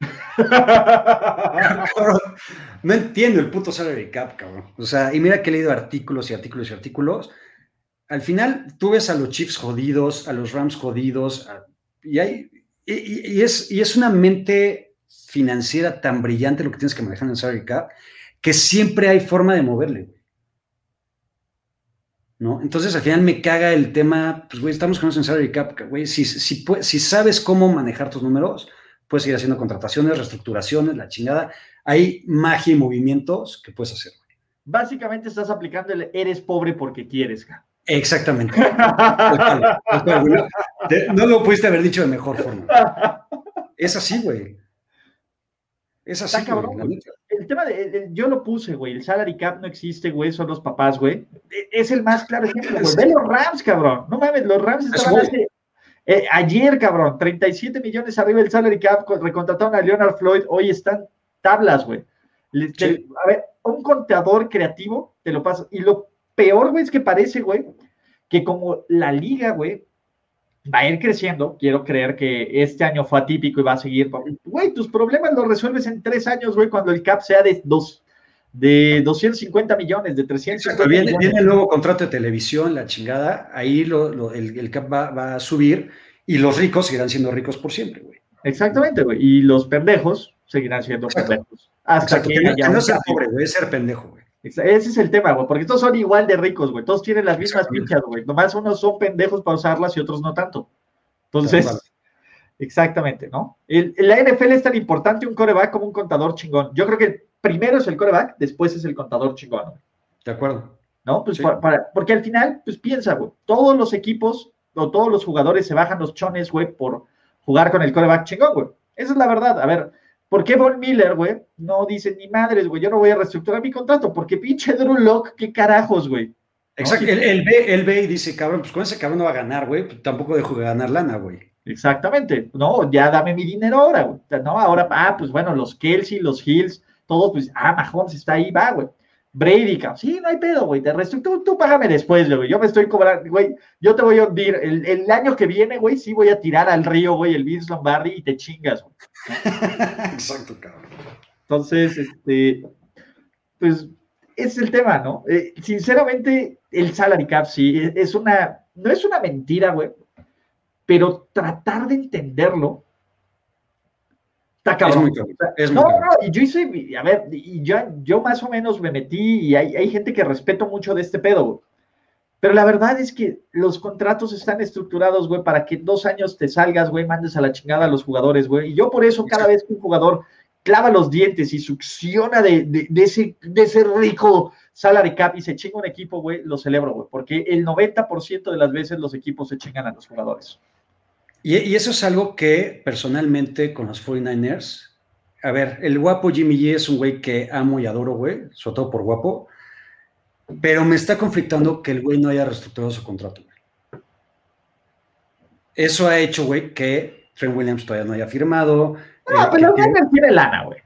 B: no entiendo el puto salary cap, cabrón. O sea, y mira que he leído artículos y artículos y artículos. Al final, tú ves a los Chiefs jodidos, a los Rams jodidos, y, hay, y, es, y es una mente financiera tan brillante lo que tienes que manejar en el salary cap, que siempre hay forma de moverle. ¿No? Entonces al final me caga el tema, pues güey, estamos con un salary cap, güey, si, si, si sabes cómo manejar tus números, puedes ir haciendo contrataciones, reestructuraciones, la chingada. Hay magia y movimientos que puedes hacer.
A: Básicamente estás aplicando el eres pobre porque quieres.
B: Exactamente. no lo pudiste haber dicho de mejor forma. Es así, güey. Es así,
A: cabrón, El tema de, yo lo puse, güey, el salary cap no existe, güey, son los papás, güey. E, es el más claro ejemplo, güey. Ve los Rams, cabrón. No mames, los Rams estaban hace, eh, ayer, cabrón, 37 millones arriba del salary cap, recontrataron a Leonard Floyd, hoy están tablas, güey. A ver, un contador creativo te lo pasa. Y lo peor, güey, es que parece, güey, que como la liga, güey, va a ir creciendo, quiero creer que este año fue atípico y va a seguir. Güey, tus problemas los resuelves en tres años, güey, cuando el cap sea de dos, de 250 millones, de 300
B: viene, viene, el nuevo contrato de televisión, la chingada, ahí el, cap va, a subir y los ricos seguirán siendo ricos por siempre, güey.
A: Exactamente, güey. Y los pendejos seguirán siendo pendejos.
B: Hasta que, no sea pobre, güey, es ser pendejo, güey.
A: Ese es el tema, güey, porque todos son igual de ricos, güey. Todos tienen las mismas pinchas, güey. Nomás unos son pendejos para usarlas y otros no tanto. Entonces, exactamente, ¿no? El, la NFL es tan importante un coreback como un contador chingón. Yo creo que primero es el coreback, después es el contador chingón.
B: De acuerdo.
A: ¿No? Pues para, porque al final, pues piensa, güey, todos los equipos o todos los jugadores se bajan los chones, güey, por jugar con el coreback chingón, güey. Esa es la verdad. A ver, ¿por qué Von Miller, güey, no dice ni madres, güey, yo no voy a reestructurar mi contrato? Porque pinche Drew Locke, qué carajos, güey.
B: Exacto, él, ve, él ve y dice, cabrón, pues con ese cabrón no va a ganar, güey, pues tampoco dejo de ganar lana, güey.
A: Exactamente, no, ya dame mi dinero ahora, güey. No, ahora, ah, pues bueno, los Kelsey, los Hills, todos, pues, ah, Mahomes está ahí, va, güey. Brady, cabrón. Sí, no hay pedo, güey. Te resto, tú, tú págame después, güey. Yo me estoy cobrando, güey. Yo te voy a hundir. El, el, año que viene, güey, sí voy a tirar al río, güey, el Vince Lombardi y te chingas, güey.
B: Exacto, cabrón.
A: Entonces, este, pues, es el tema, ¿no? Eh, sinceramente, el salary cap sí es una, no es una mentira, güey, pero tratar de entenderlo Está cabrón. no, no, y yo hice, a ver, y yo, yo más o menos me metí y hay, hay gente que respeto mucho de este pedo, Pero la verdad es que los contratos están estructurados, güey, para que dos años te salgas, güey, mandes a la chingada a los jugadores, güey. Y yo por eso cada vez que un jugador clava los dientes y succiona de, de, ese, de ese rico salary cap y se chinga un equipo, güey, lo celebro, güey, porque el 90% de las veces los equipos se chingan a los jugadores.
B: Y, eso es algo que personalmente con los 49ers, a ver, el guapo Jimmy G es un güey que amo y adoro, güey, sobre todo por guapo, pero me está conflictando que el güey no haya reestructurado su contrato, güey. Eso ha hecho, güey, que Trent Williams todavía no haya firmado.
A: No, eh, pero los tiene lana, güey.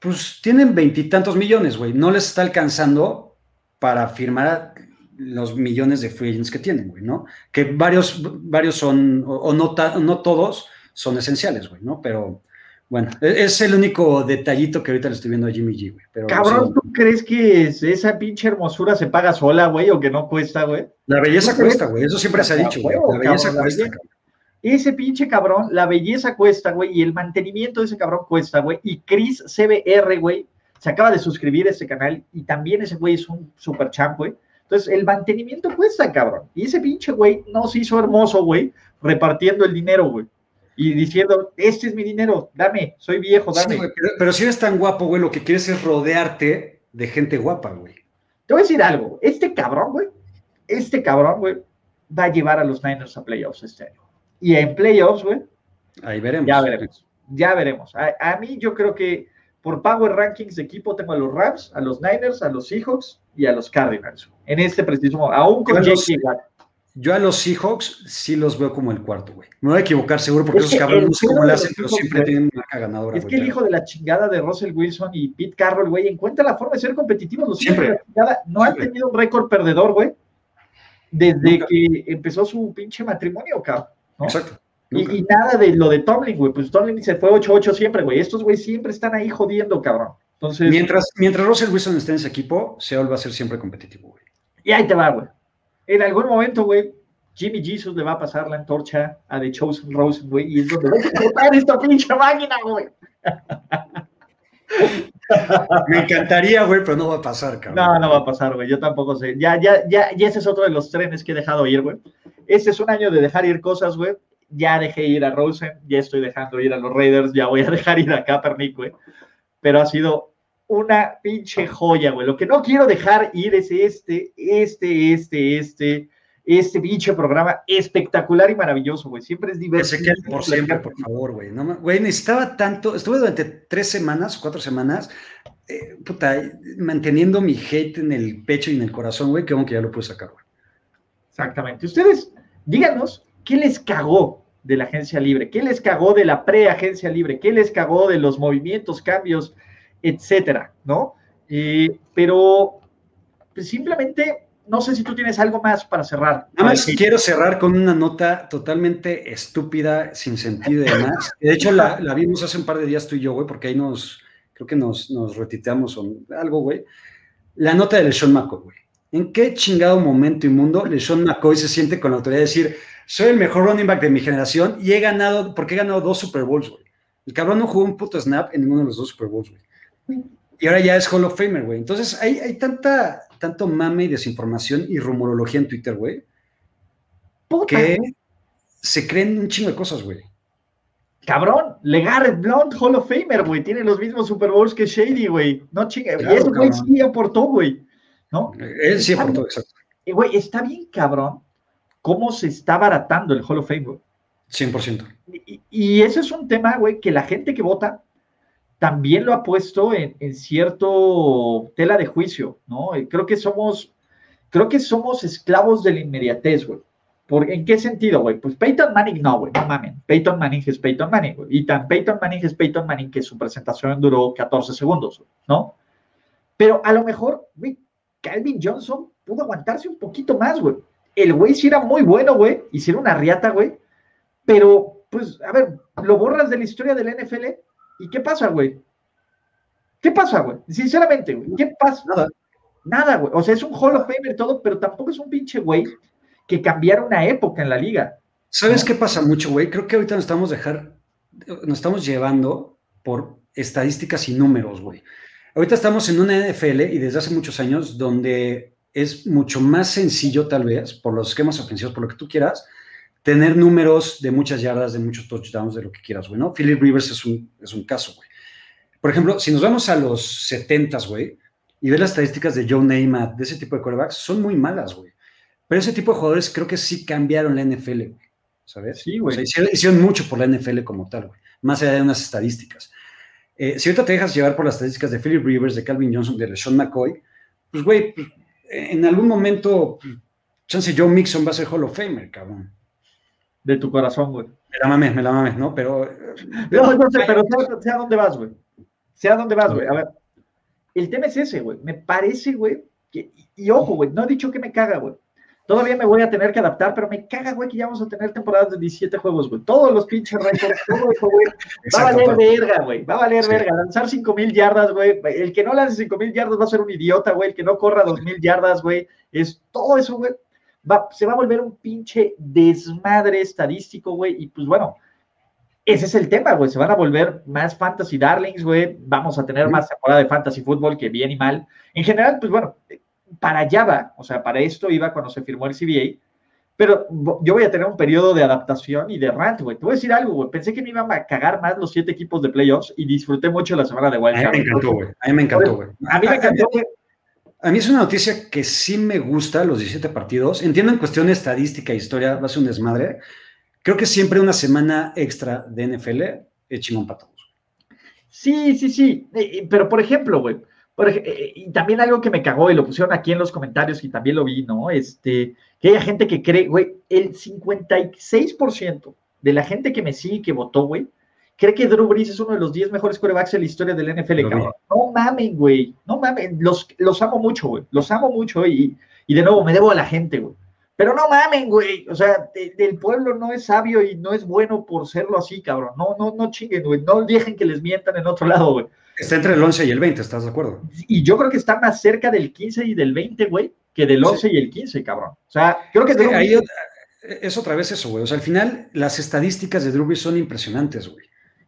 B: Pues tienen veintitantos millones, güey. No les está alcanzando para firmar los millones de free agents que tienen, güey, ¿no? Que varios, varios son, o, no, no todos son esenciales, güey, ¿no? Pero bueno, e, es el único detallito que ahorita le estoy viendo a Jimmy G, güey. Pero,
A: Cabrón, ¿tú crees que esa pinche hermosura se paga sola, güey, o que no cuesta, güey?
B: La belleza cuesta, güey, eso siempre se ha dicho, güey. La belleza cuesta,
A: Ese pinche cabrón, la belleza cuesta, güey, y el mantenimiento de ese cabrón cuesta, güey. Y Chris CBR, güey, se acaba de suscribir a este canal y también ese güey es un super champ, güey. Entonces, el mantenimiento cuesta, cabrón. Y ese pinche güey no se hizo hermoso, güey, repartiendo el dinero, güey. y diciendo, este es mi dinero, dame, soy viejo, dame.
B: pero, si eres tan guapo, güey, lo que quieres es rodearte de gente guapa, güey.
A: Te voy a decir algo, este cabrón, güey, este cabrón, güey, va a llevar a los Niners a playoffs este año. Y en playoffs, güey.
B: Ahí veremos.
A: Ya veremos. Ya veremos. A, mí yo creo que por Power Rankings de equipo tengo a los Rams, a los Niners, a los Seahawks y a los Cardinals. En este preciso momento, aún con Jake
B: yo a los Seahawks sí los veo como el cuarto, güey. Me voy a equivocar seguro porque esos cabrones no sé cómo lo hacen, pero siempre tienen una marca ganadora.
A: Es que el hijo de la chingada de Russell Wilson y Pete Carroll, güey, encuentra la forma de ser competitivos. Los
B: siempre.
A: no han tenido un récord perdedor, güey, desde que empezó su pinche matrimonio, cabrón.
B: Exacto.
A: Y, nada de lo de Tomlin, güey. Pues Tomlin se fue 8-8 siempre, güey. Estos, güey, siempre están ahí jodiendo, cabrón. Entonces.
B: Mientras, mientras Russell Wilson esté en ese equipo, Seattle va a ser siempre competitivo, güey.
A: Y ahí te va, güey. En algún momento, güey, Jimmy Jesus le va a pasar la antorcha a The Chosen Rosen, güey, y es donde va a explotar esta pinche máquina, güey.
B: Me encantaría, güey, pero no va a pasar, cabrón.
A: No, no va a pasar, güey. Yo tampoco sé. Ya, ya, ya, ya ese es otro de los trenes que he dejado ir, güey. Este es un año de dejar ir cosas, güey. Ya dejé ir a Rosen, ya estoy dejando ir a los Raiders, ya voy a dejar ir a Kaepernick, güey. Pero ha sido una pinche joya, güey. Lo que no quiero dejar ir es este, este, este, este este pinche programa espectacular y maravilloso, güey. Siempre es diverso.
B: Que se por siempre, por favor, güey. No, güey, necesitaba tanto, estuve durante tres semanas, cuatro semanas, eh, puta, manteniendo mi hate en el pecho y en el corazón, güey, que aunque ya lo pude sacar, güey.
A: Exactamente. Ustedes, díganos, ¿qué les cagó de la agencia libre? ¿Qué les cagó de la pre-agencia libre? ¿Qué les cagó de los movimientos, cambios, etcétera? ¿No? Eh, pero pues simplemente no sé si tú tienes algo más para cerrar.
B: Nada más quiero cerrar con una nota totalmente estúpida, sin sentido y demás. De hecho, la, vimos hace un par de días tú y yo, güey, porque ahí nos, creo que nos, nos retiteamos o algo, güey. La nota de LeSean McCoy, güey. ¿En qué chingado momento inmundo LeSean McCoy se siente con la autoridad de decir, soy el mejor running back de mi generación y he ganado, porque he ganado dos Super Bowls, güey? El cabrón no jugó un puto snap en ninguno de los dos Super Bowls, güey. Y ahora ya es Hall of Famer, güey. Entonces hay, hay tanta tanto mame y desinformación y rumorología en Twitter, güey, que se creen un chingo de cosas, güey.
A: Cabrón, Legarrette Blunt, Hall of Famer, güey, tiene los mismos Super Bowls que Shady, güey. No chinga, y ese güey sí aportó, güey. ¿No?
B: Él sí aportó, exacto.
A: Güey, está bien cabrón cómo se está baratando el Hall of Fame, güey.
B: 100%.
A: Y, y ese es un tema, güey, que la gente que vota también lo ha puesto en, cierto tela de juicio, ¿no? Creo que somos, creo que somos esclavos de la inmediatez, güey. ¿En qué sentido, güey? Pues Peyton Manning no, güey, no mamen. Peyton Manning es Peyton Manning, güey. Y tan Peyton Manning es Peyton Manning que su presentación duró 14 segundos, ¿no? Pero a lo mejor, güey, Calvin Johnson pudo aguantarse un poquito más, güey. El güey sí era muy bueno, güey. Hiciera una riata, güey. Pero, pues, a ver, lo borras de la historia del NFL ¿Y qué pasa, güey? ¿Qué pasa, güey? Sinceramente, güey, ¿qué pasa? Nada. Nada, güey. O sea, es un Hall of Famer todo, pero tampoco es un pinche güey que cambiara una época en la liga.
B: ¿Sabes qué pasa mucho, güey? Creo que ahorita nos estamos dejar, nos estamos llevando por estadísticas y números, güey. Ahorita estamos en una NFL y desde hace muchos años donde es mucho más sencillo, tal vez, por los esquemas ofensivos, por lo que tú quieras, tener números de muchas yardas, de muchos touchdowns, de lo que quieras, güey, ¿no? Philip Rivers es un, es un caso, güey. Por ejemplo, si nos vamos a los 70, güey, y ves las estadísticas de Joe Namath, de ese tipo de quarterbacks, son muy malas, güey. Pero ese tipo de jugadores creo que sí cambiaron la NFL, güey. ¿Sabes?
A: Sí, güey.
B: hicieron, mucho por la NFL como tal, güey. Más allá de unas estadísticas. Eh, si ahorita te dejas llevar por las estadísticas de Philip Rivers, de Calvin Johnson, de Sean McCoy, pues, güey, pues, en algún momento, chance Joe Mixon va a ser Hall of Famer, cabrón
A: de tu corazón, güey.
B: Me la mames, me la mames, ¿no? Pero.
A: No, no sé, pero sea, dónde vas, güey. Sea dónde vas, güey. A ver, el tema es ese, güey. Me parece, güey, que, y ojo, güey, no he dicho que me caga, güey. Todavía me voy a tener que adaptar, pero me caga, güey, que ya vamos a tener temporadas de 17 juegos, güey. Todos los pinches récords, todo eso, güey. Va a valer verga, güey. Va a valer verga. Lanzar 5 mil yardas, güey. El que no lance 5 mil yardas va a ser un idiota, güey. El que no corra 2 mil yardas, güey. Es todo eso, güey se va a volver un pinche desmadre estadístico, güey, y pues bueno, ese es el tema, güey, se van a volver más fantasy darlings, güey, vamos a tener más temporada de fantasy fútbol que bien y mal. En general, pues bueno, para allá va, o sea, para esto iba cuando se firmó el CBA, Pero yo voy a tener un periodo de adaptación y de rant, güey. Te voy a decir algo, güey. Pensé que me iban a cagar más los siete equipos de playoffs y disfruté mucho la semana de Wild
B: A mí me encantó, güey. A mí me encantó, güey.
A: A mí me encantó, güey.
B: A mí es una noticia que sí me gusta, los 17 partidos. Entiendo en cuestión de estadística e historia, va a ser un desmadre. Creo que siempre una semana extra de NFL es chingón para todos.
A: Sí, sí, sí. Pero, por ejemplo, güey, y también algo que me cagó y lo pusieron aquí en los comentarios y también lo vi, ¿no? Este, que hay gente que cree, güey, el 56% de la gente que me sigue que votó, güey, cree que Drew Brees es uno de los 10 mejores corebacks en la historia del NFL, cabrón. No mamen, güey, no mamen, los, los amo mucho, güey, los amo mucho y, y de nuevo me debo a la gente, güey. Pero no mamen, güey, o sea, el pueblo no es sabio y no es bueno por serlo así, cabrón. No, no, no chinguen, güey, no dejen que les mientan en otro lado, güey.
B: Está entre el 11 y el 20, ¿estás de acuerdo?
A: Y yo creo que está más cerca del 15 y del 20, güey, que del 11 y el 15, cabrón. O sea, creo que...
B: ahí es otra vez eso, güey. O sea, al final las estadísticas de Drew Brees son impresionantes, güey.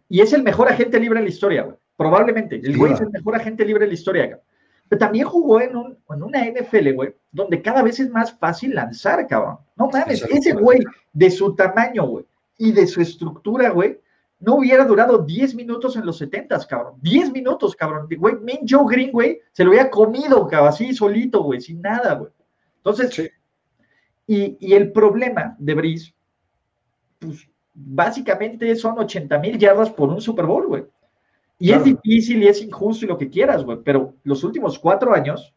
A: Y es el mejor agente libre en la historia, güey. Probablemente. El güey es el mejor agente libre en la historia, cabrón. Pero también jugó en, un, en una NFL, güey, donde cada vez es más fácil lanzar, cabrón. No mames, ese güey, de su tamaño, güey, y de su estructura, güey, no hubiera durado 10 minutos en los 70, cabrón. 10 minutos, cabrón. Güey, Min Joe Green, güey, se lo había comido, cabrón, así solito, güey, sin nada, güey. Entonces, y, el problema de Brice, pues básicamente son 80 mil yardas por un Super Bowl, güey. Y es difícil y es injusto y lo que quieras, güey, pero los últimos cuatro años,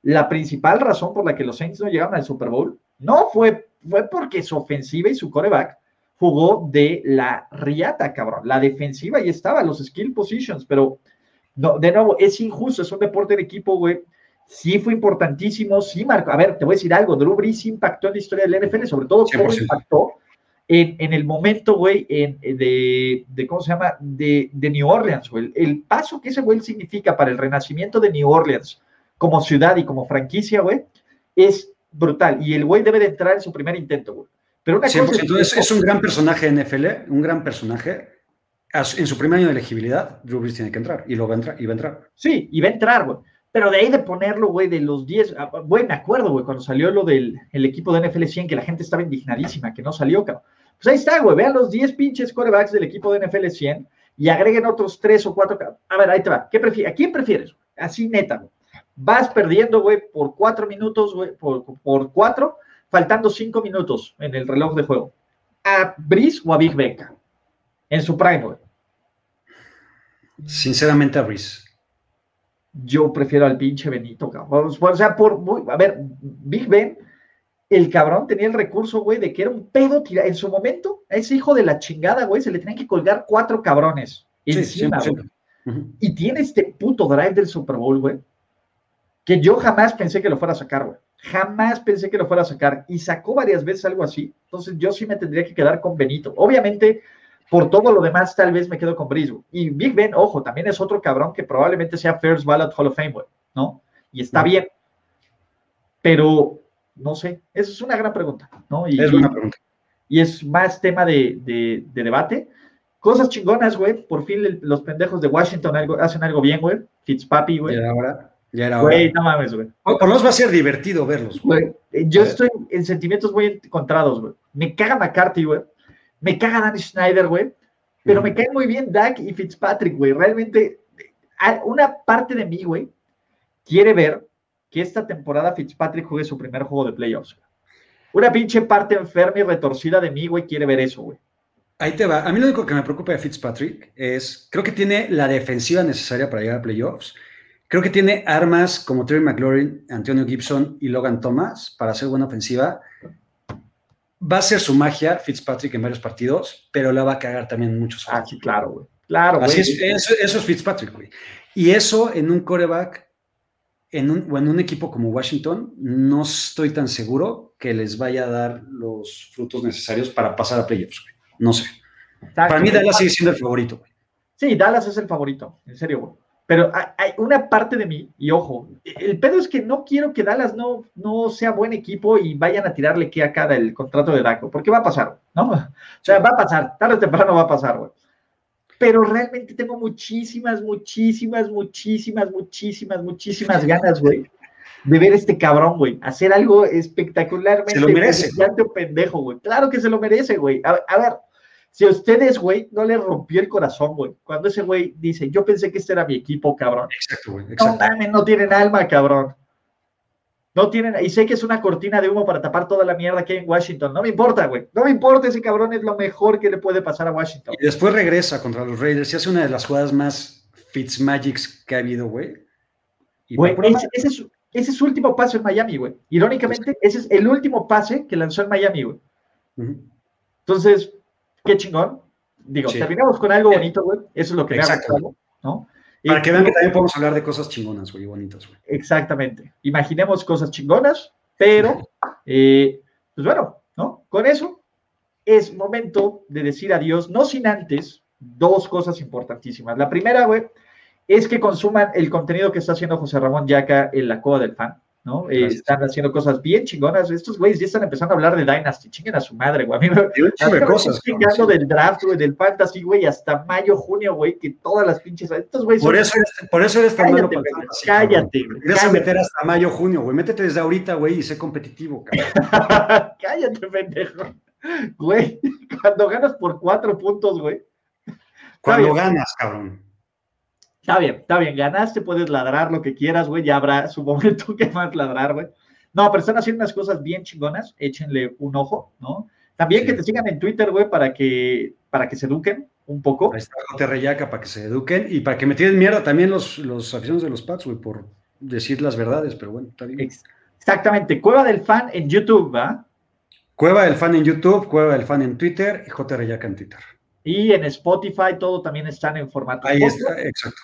A: la principal razón por la que los Saints no llegaron al Super Bowl no fue, fue porque su ofensiva y su coreback jugó de la riata, cabrón. La defensiva y estaba, los skill positions, pero no, de nuevo, es injusto, es un deporte de equipo, güey. Sí fue importantísimo, sí marcó. A ver, te voy a decir algo, Drew Brees impactó en la historia del NFL, sobre todo cómo impactó en, el momento, güey, de, de, ¿cómo se llama? De, de New Orleans, güey. El, paso que ese güey significa para el renacimiento de New Orleans como ciudad y como franquicia, güey, es brutal. Y el güey debe de entrar en su primer intento, güey.
B: Pero una entonces es un gran personaje NFL, un gran personaje. En su primer año de elegibilidad, Drew Brees tiene que entrar y lo va a entrar y va a entrar.
A: Sí, y va a entrar, güey. Pero de ahí de ponerlo, güey, de los 10, ah, güey, me acuerdo, güey, cuando salió lo del equipo de NFL 100, que la gente estaba indignadísima, que no salió, cabrón. Pues ahí está, güey, vean los 10 pinches corebacks del equipo de NFL 100 y agreguen otros 3 o 4. A ver, ahí te va. ¿Qué? ¿A quién prefieres? Así neta, güey. Vas perdiendo, güey, por 4 minutos, güey, por, por 4 faltando cinco minutos en el reloj de juego. ¿A Brice o a Big Beca? En su prime,
B: Sinceramente a Brice.
A: Yo prefiero al pinche Benito, cabrón. O sea, por, a ver, Big Ben, el cabrón tenía el recurso, güey, de que era un pedo tirado. En su momento, a ese hijo de la chingada, güey, se le tenían que colgar cuatro cabrones encima, Y tiene este puto drive del Super Bowl, güey, que yo jamás pensé que lo fuera a sacar, güey. Jamás pensé que lo fuera a sacar y sacó varias veces algo así. Entonces yo sí me tendría que quedar con Benito. Obviamente, por todo lo demás, tal vez me quedo con Brisbane. Y Big Ben, ojo, también es otro cabrón que probablemente sea First Ballot Hall of Fame, ¿no? Y está bien. Pero, no sé, esa es una gran pregunta, ¿no? Y,
B: es una pregunta.
A: Y es más tema de, de, debate. Cosas chingonas, güey. Por fin los pendejos de Washington hacen algo bien, güey. Fitzpapi, güey.
B: Y ahora ya era
A: Güey, no mames, güey.
B: Por lo menos va a ser divertido verlos.
A: Güey, yo estoy en sentimientos muy encontrados, güey. Me caga McCarthy, güey. Me caga Danny Schneider, güey. Pero me cae muy bien Dak y Fitzpatrick, güey. Realmente, una parte de mí, güey, quiere ver que esta temporada Fitzpatrick juegue su primer juego de playoffs. Una pinche parte enferma y retorcida de mí, güey, quiere ver eso, güey.
B: Ahí te va. A mí lo único que me preocupa de Fitzpatrick es, creo que tiene la defensiva necesaria para llegar a playoffs Creo que tiene armas como Terry McLaurin, Antonio Gibson y Logan Thomas para hacer buena ofensiva. Va a ser su magia Fitzpatrick en varios partidos, pero la va a cagar también en muchos.
A: Ah, sí, claro, güey. Claro,
B: Así Es, eso, es Fitzpatrick, güey. Y eso en un coreback en un, o en un equipo como Washington, no estoy tan seguro que les vaya a dar los frutos necesarios para pasar a playoffs, güey. No sé. Para mí Dallas sigue siendo el favorito, güey.
A: Sí, Dallas es el favorito, en serio, güey. Pero hay una parte de mí, y ojo, el pedo es que no quiero que Dallas no, no sea buen equipo y vayan a tirarle que a cada el contrato de Daco, porque va a pasar, ¿no? O sea, va a pasar, tarde o temprano va a pasar, güey. Pero realmente tengo muchísimas, muchísimas, muchísimas, muchísimas, muchísimas ganas, güey, de ver este cabrón, güey, hacer algo espectacularmente
B: Se lo merece.
A: pendejo, güey. Claro que se lo merece, güey. A, a ver, si a ustedes, güey, no le rompió el corazón, güey, cuando ese güey dice, yo pensé que este era mi equipo, cabrón.
B: Exacto, güey.
A: No mames, no tienen alma, cabrón. No tienen, y sé que es una cortina de humo para tapar toda la mierda que hay en Washington. No me importa, güey. No me importa, ese cabrón es lo mejor que le puede pasar a Washington.
B: Y después regresa contra los Raiders y hace una de las jugadas más Fitzmagics que ha habido, güey.
A: Güey, ese, ese es, ese es su último pase en Miami, güey. Irónicamente, ese es el último pase que lanzó en Miami, güey. Entonces, qué chingón. Digo,
B: Sí.
A: terminamos con algo bonito, güey. Eso es lo que me ha
B: Exacto.
A: gustado, ¿no?
B: Para
A: Y-
B: que vean que también podemos hablar de cosas chingonas, güey, bonitas, güey.
A: Exactamente. Imaginemos cosas chingonas, pero, eh, pues bueno, ¿no? Con eso es momento de decir adiós, no sin antes dos cosas importantísimas. La primera, güey, es que consuman el contenido que está haciendo José Ramón Yaca en la Coda del Fan, ¿no? Eh, están haciendo cosas bien chingonas. Estos güeyes ya están empezando a hablar de Dynasty. Chinguen a su madre, güey. A mí me,
B: de cosas.
A: chingando del draft, güey, del fantasy, güey, hasta mayo, junio, güey, que todas las pinches. Estos güeyes
B: Por
A: son-
B: eso, eres, por eso eres tan malo
A: Cállate,
B: para
A: güey,
B: fantasy,
A: cállate,
B: a meter hasta mayo, junio, güey. Métete desde ahorita, güey, y sé competitivo, cabrón.
A: Cállate, pendejo. Güey, cuando ganas por cuatro puntos, güey.
B: Cuando ganas, cabrón.
A: Está bien, está bien, ganaste, puedes ladrar lo que quieras, güey, ya habrá su momento que más ladrar, güey. No, pero están haciendo unas cosas bien chingonas, échenle un ojo, ¿no? También
B: Sí.
A: que te sigan en Twitter, güey, para que, para que se eduquen un poco.
B: Ahí está Reyaca para que se eduquen y para que me tiren mierda también los, los aficionados de los Pats, güey, por decir las verdades, pero bueno, está bien.
A: Ex- Exactamente, Cueva del Fan en YouTube, ¿va?
B: Cueva del fan en YouTube, Cueva del fan en Twitter y Jote Reyaca en Twitter.
A: Y en Spotify, todo también están en formato
B: Ahí
A: podcast.
B: está, exacto.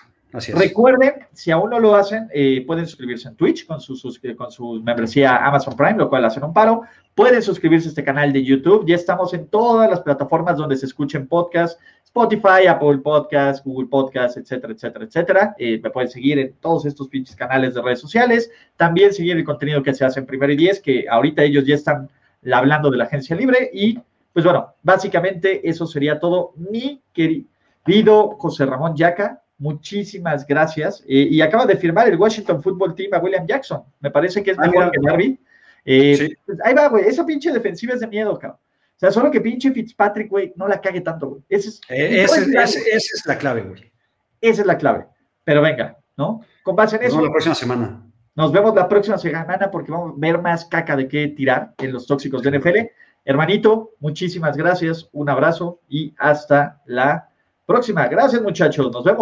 A: Recuerden, si aún no lo hacen, eh, pueden suscribirse en Twitch con su, sus- con su membresía Amazon Prime, lo cual hacen un paro. Pueden suscribirse a este canal de YouTube. Ya estamos en todas las plataformas donde se escuchen podcasts, Spotify, Apple Podcasts, Google Podcasts, etcétera, etcétera, etcétera. Eh, me pueden seguir en todos estos pinches canales de redes sociales. También seguir el contenido que se hace en Primero y Diez, que ahorita ellos ya están hablando de la agencia libre. Y, pues bueno, básicamente eso sería todo. Mi querido José Ramón Yaca, muchísimas gracias. Eh, y acaba de firmar el Washington Football Team a William Jackson. Me parece que es
B: Ah,
A: mejor que Darby. Eh,
B: Sí.
A: pues ahí va, güey. Esa pinche defensiva es de miedo, cabrón. O sea, solo que pinche Fitzpatrick, güey, no la cague tanto, güey. Ese es,
B: Eh, ese- ese- esa es la clave, güey.
A: esa es la clave. Pero venga, ¿no? Con base en
B: Nos
A: eso,
B: vemos la próxima semana.
A: nos vemos la próxima semana porque vamos a ver más caca de qué tirar en los tóxicos de NFL. Hermanito, muchísimas gracias, un abrazo y hasta la próxima. Gracias, muchachos. Nos vemos.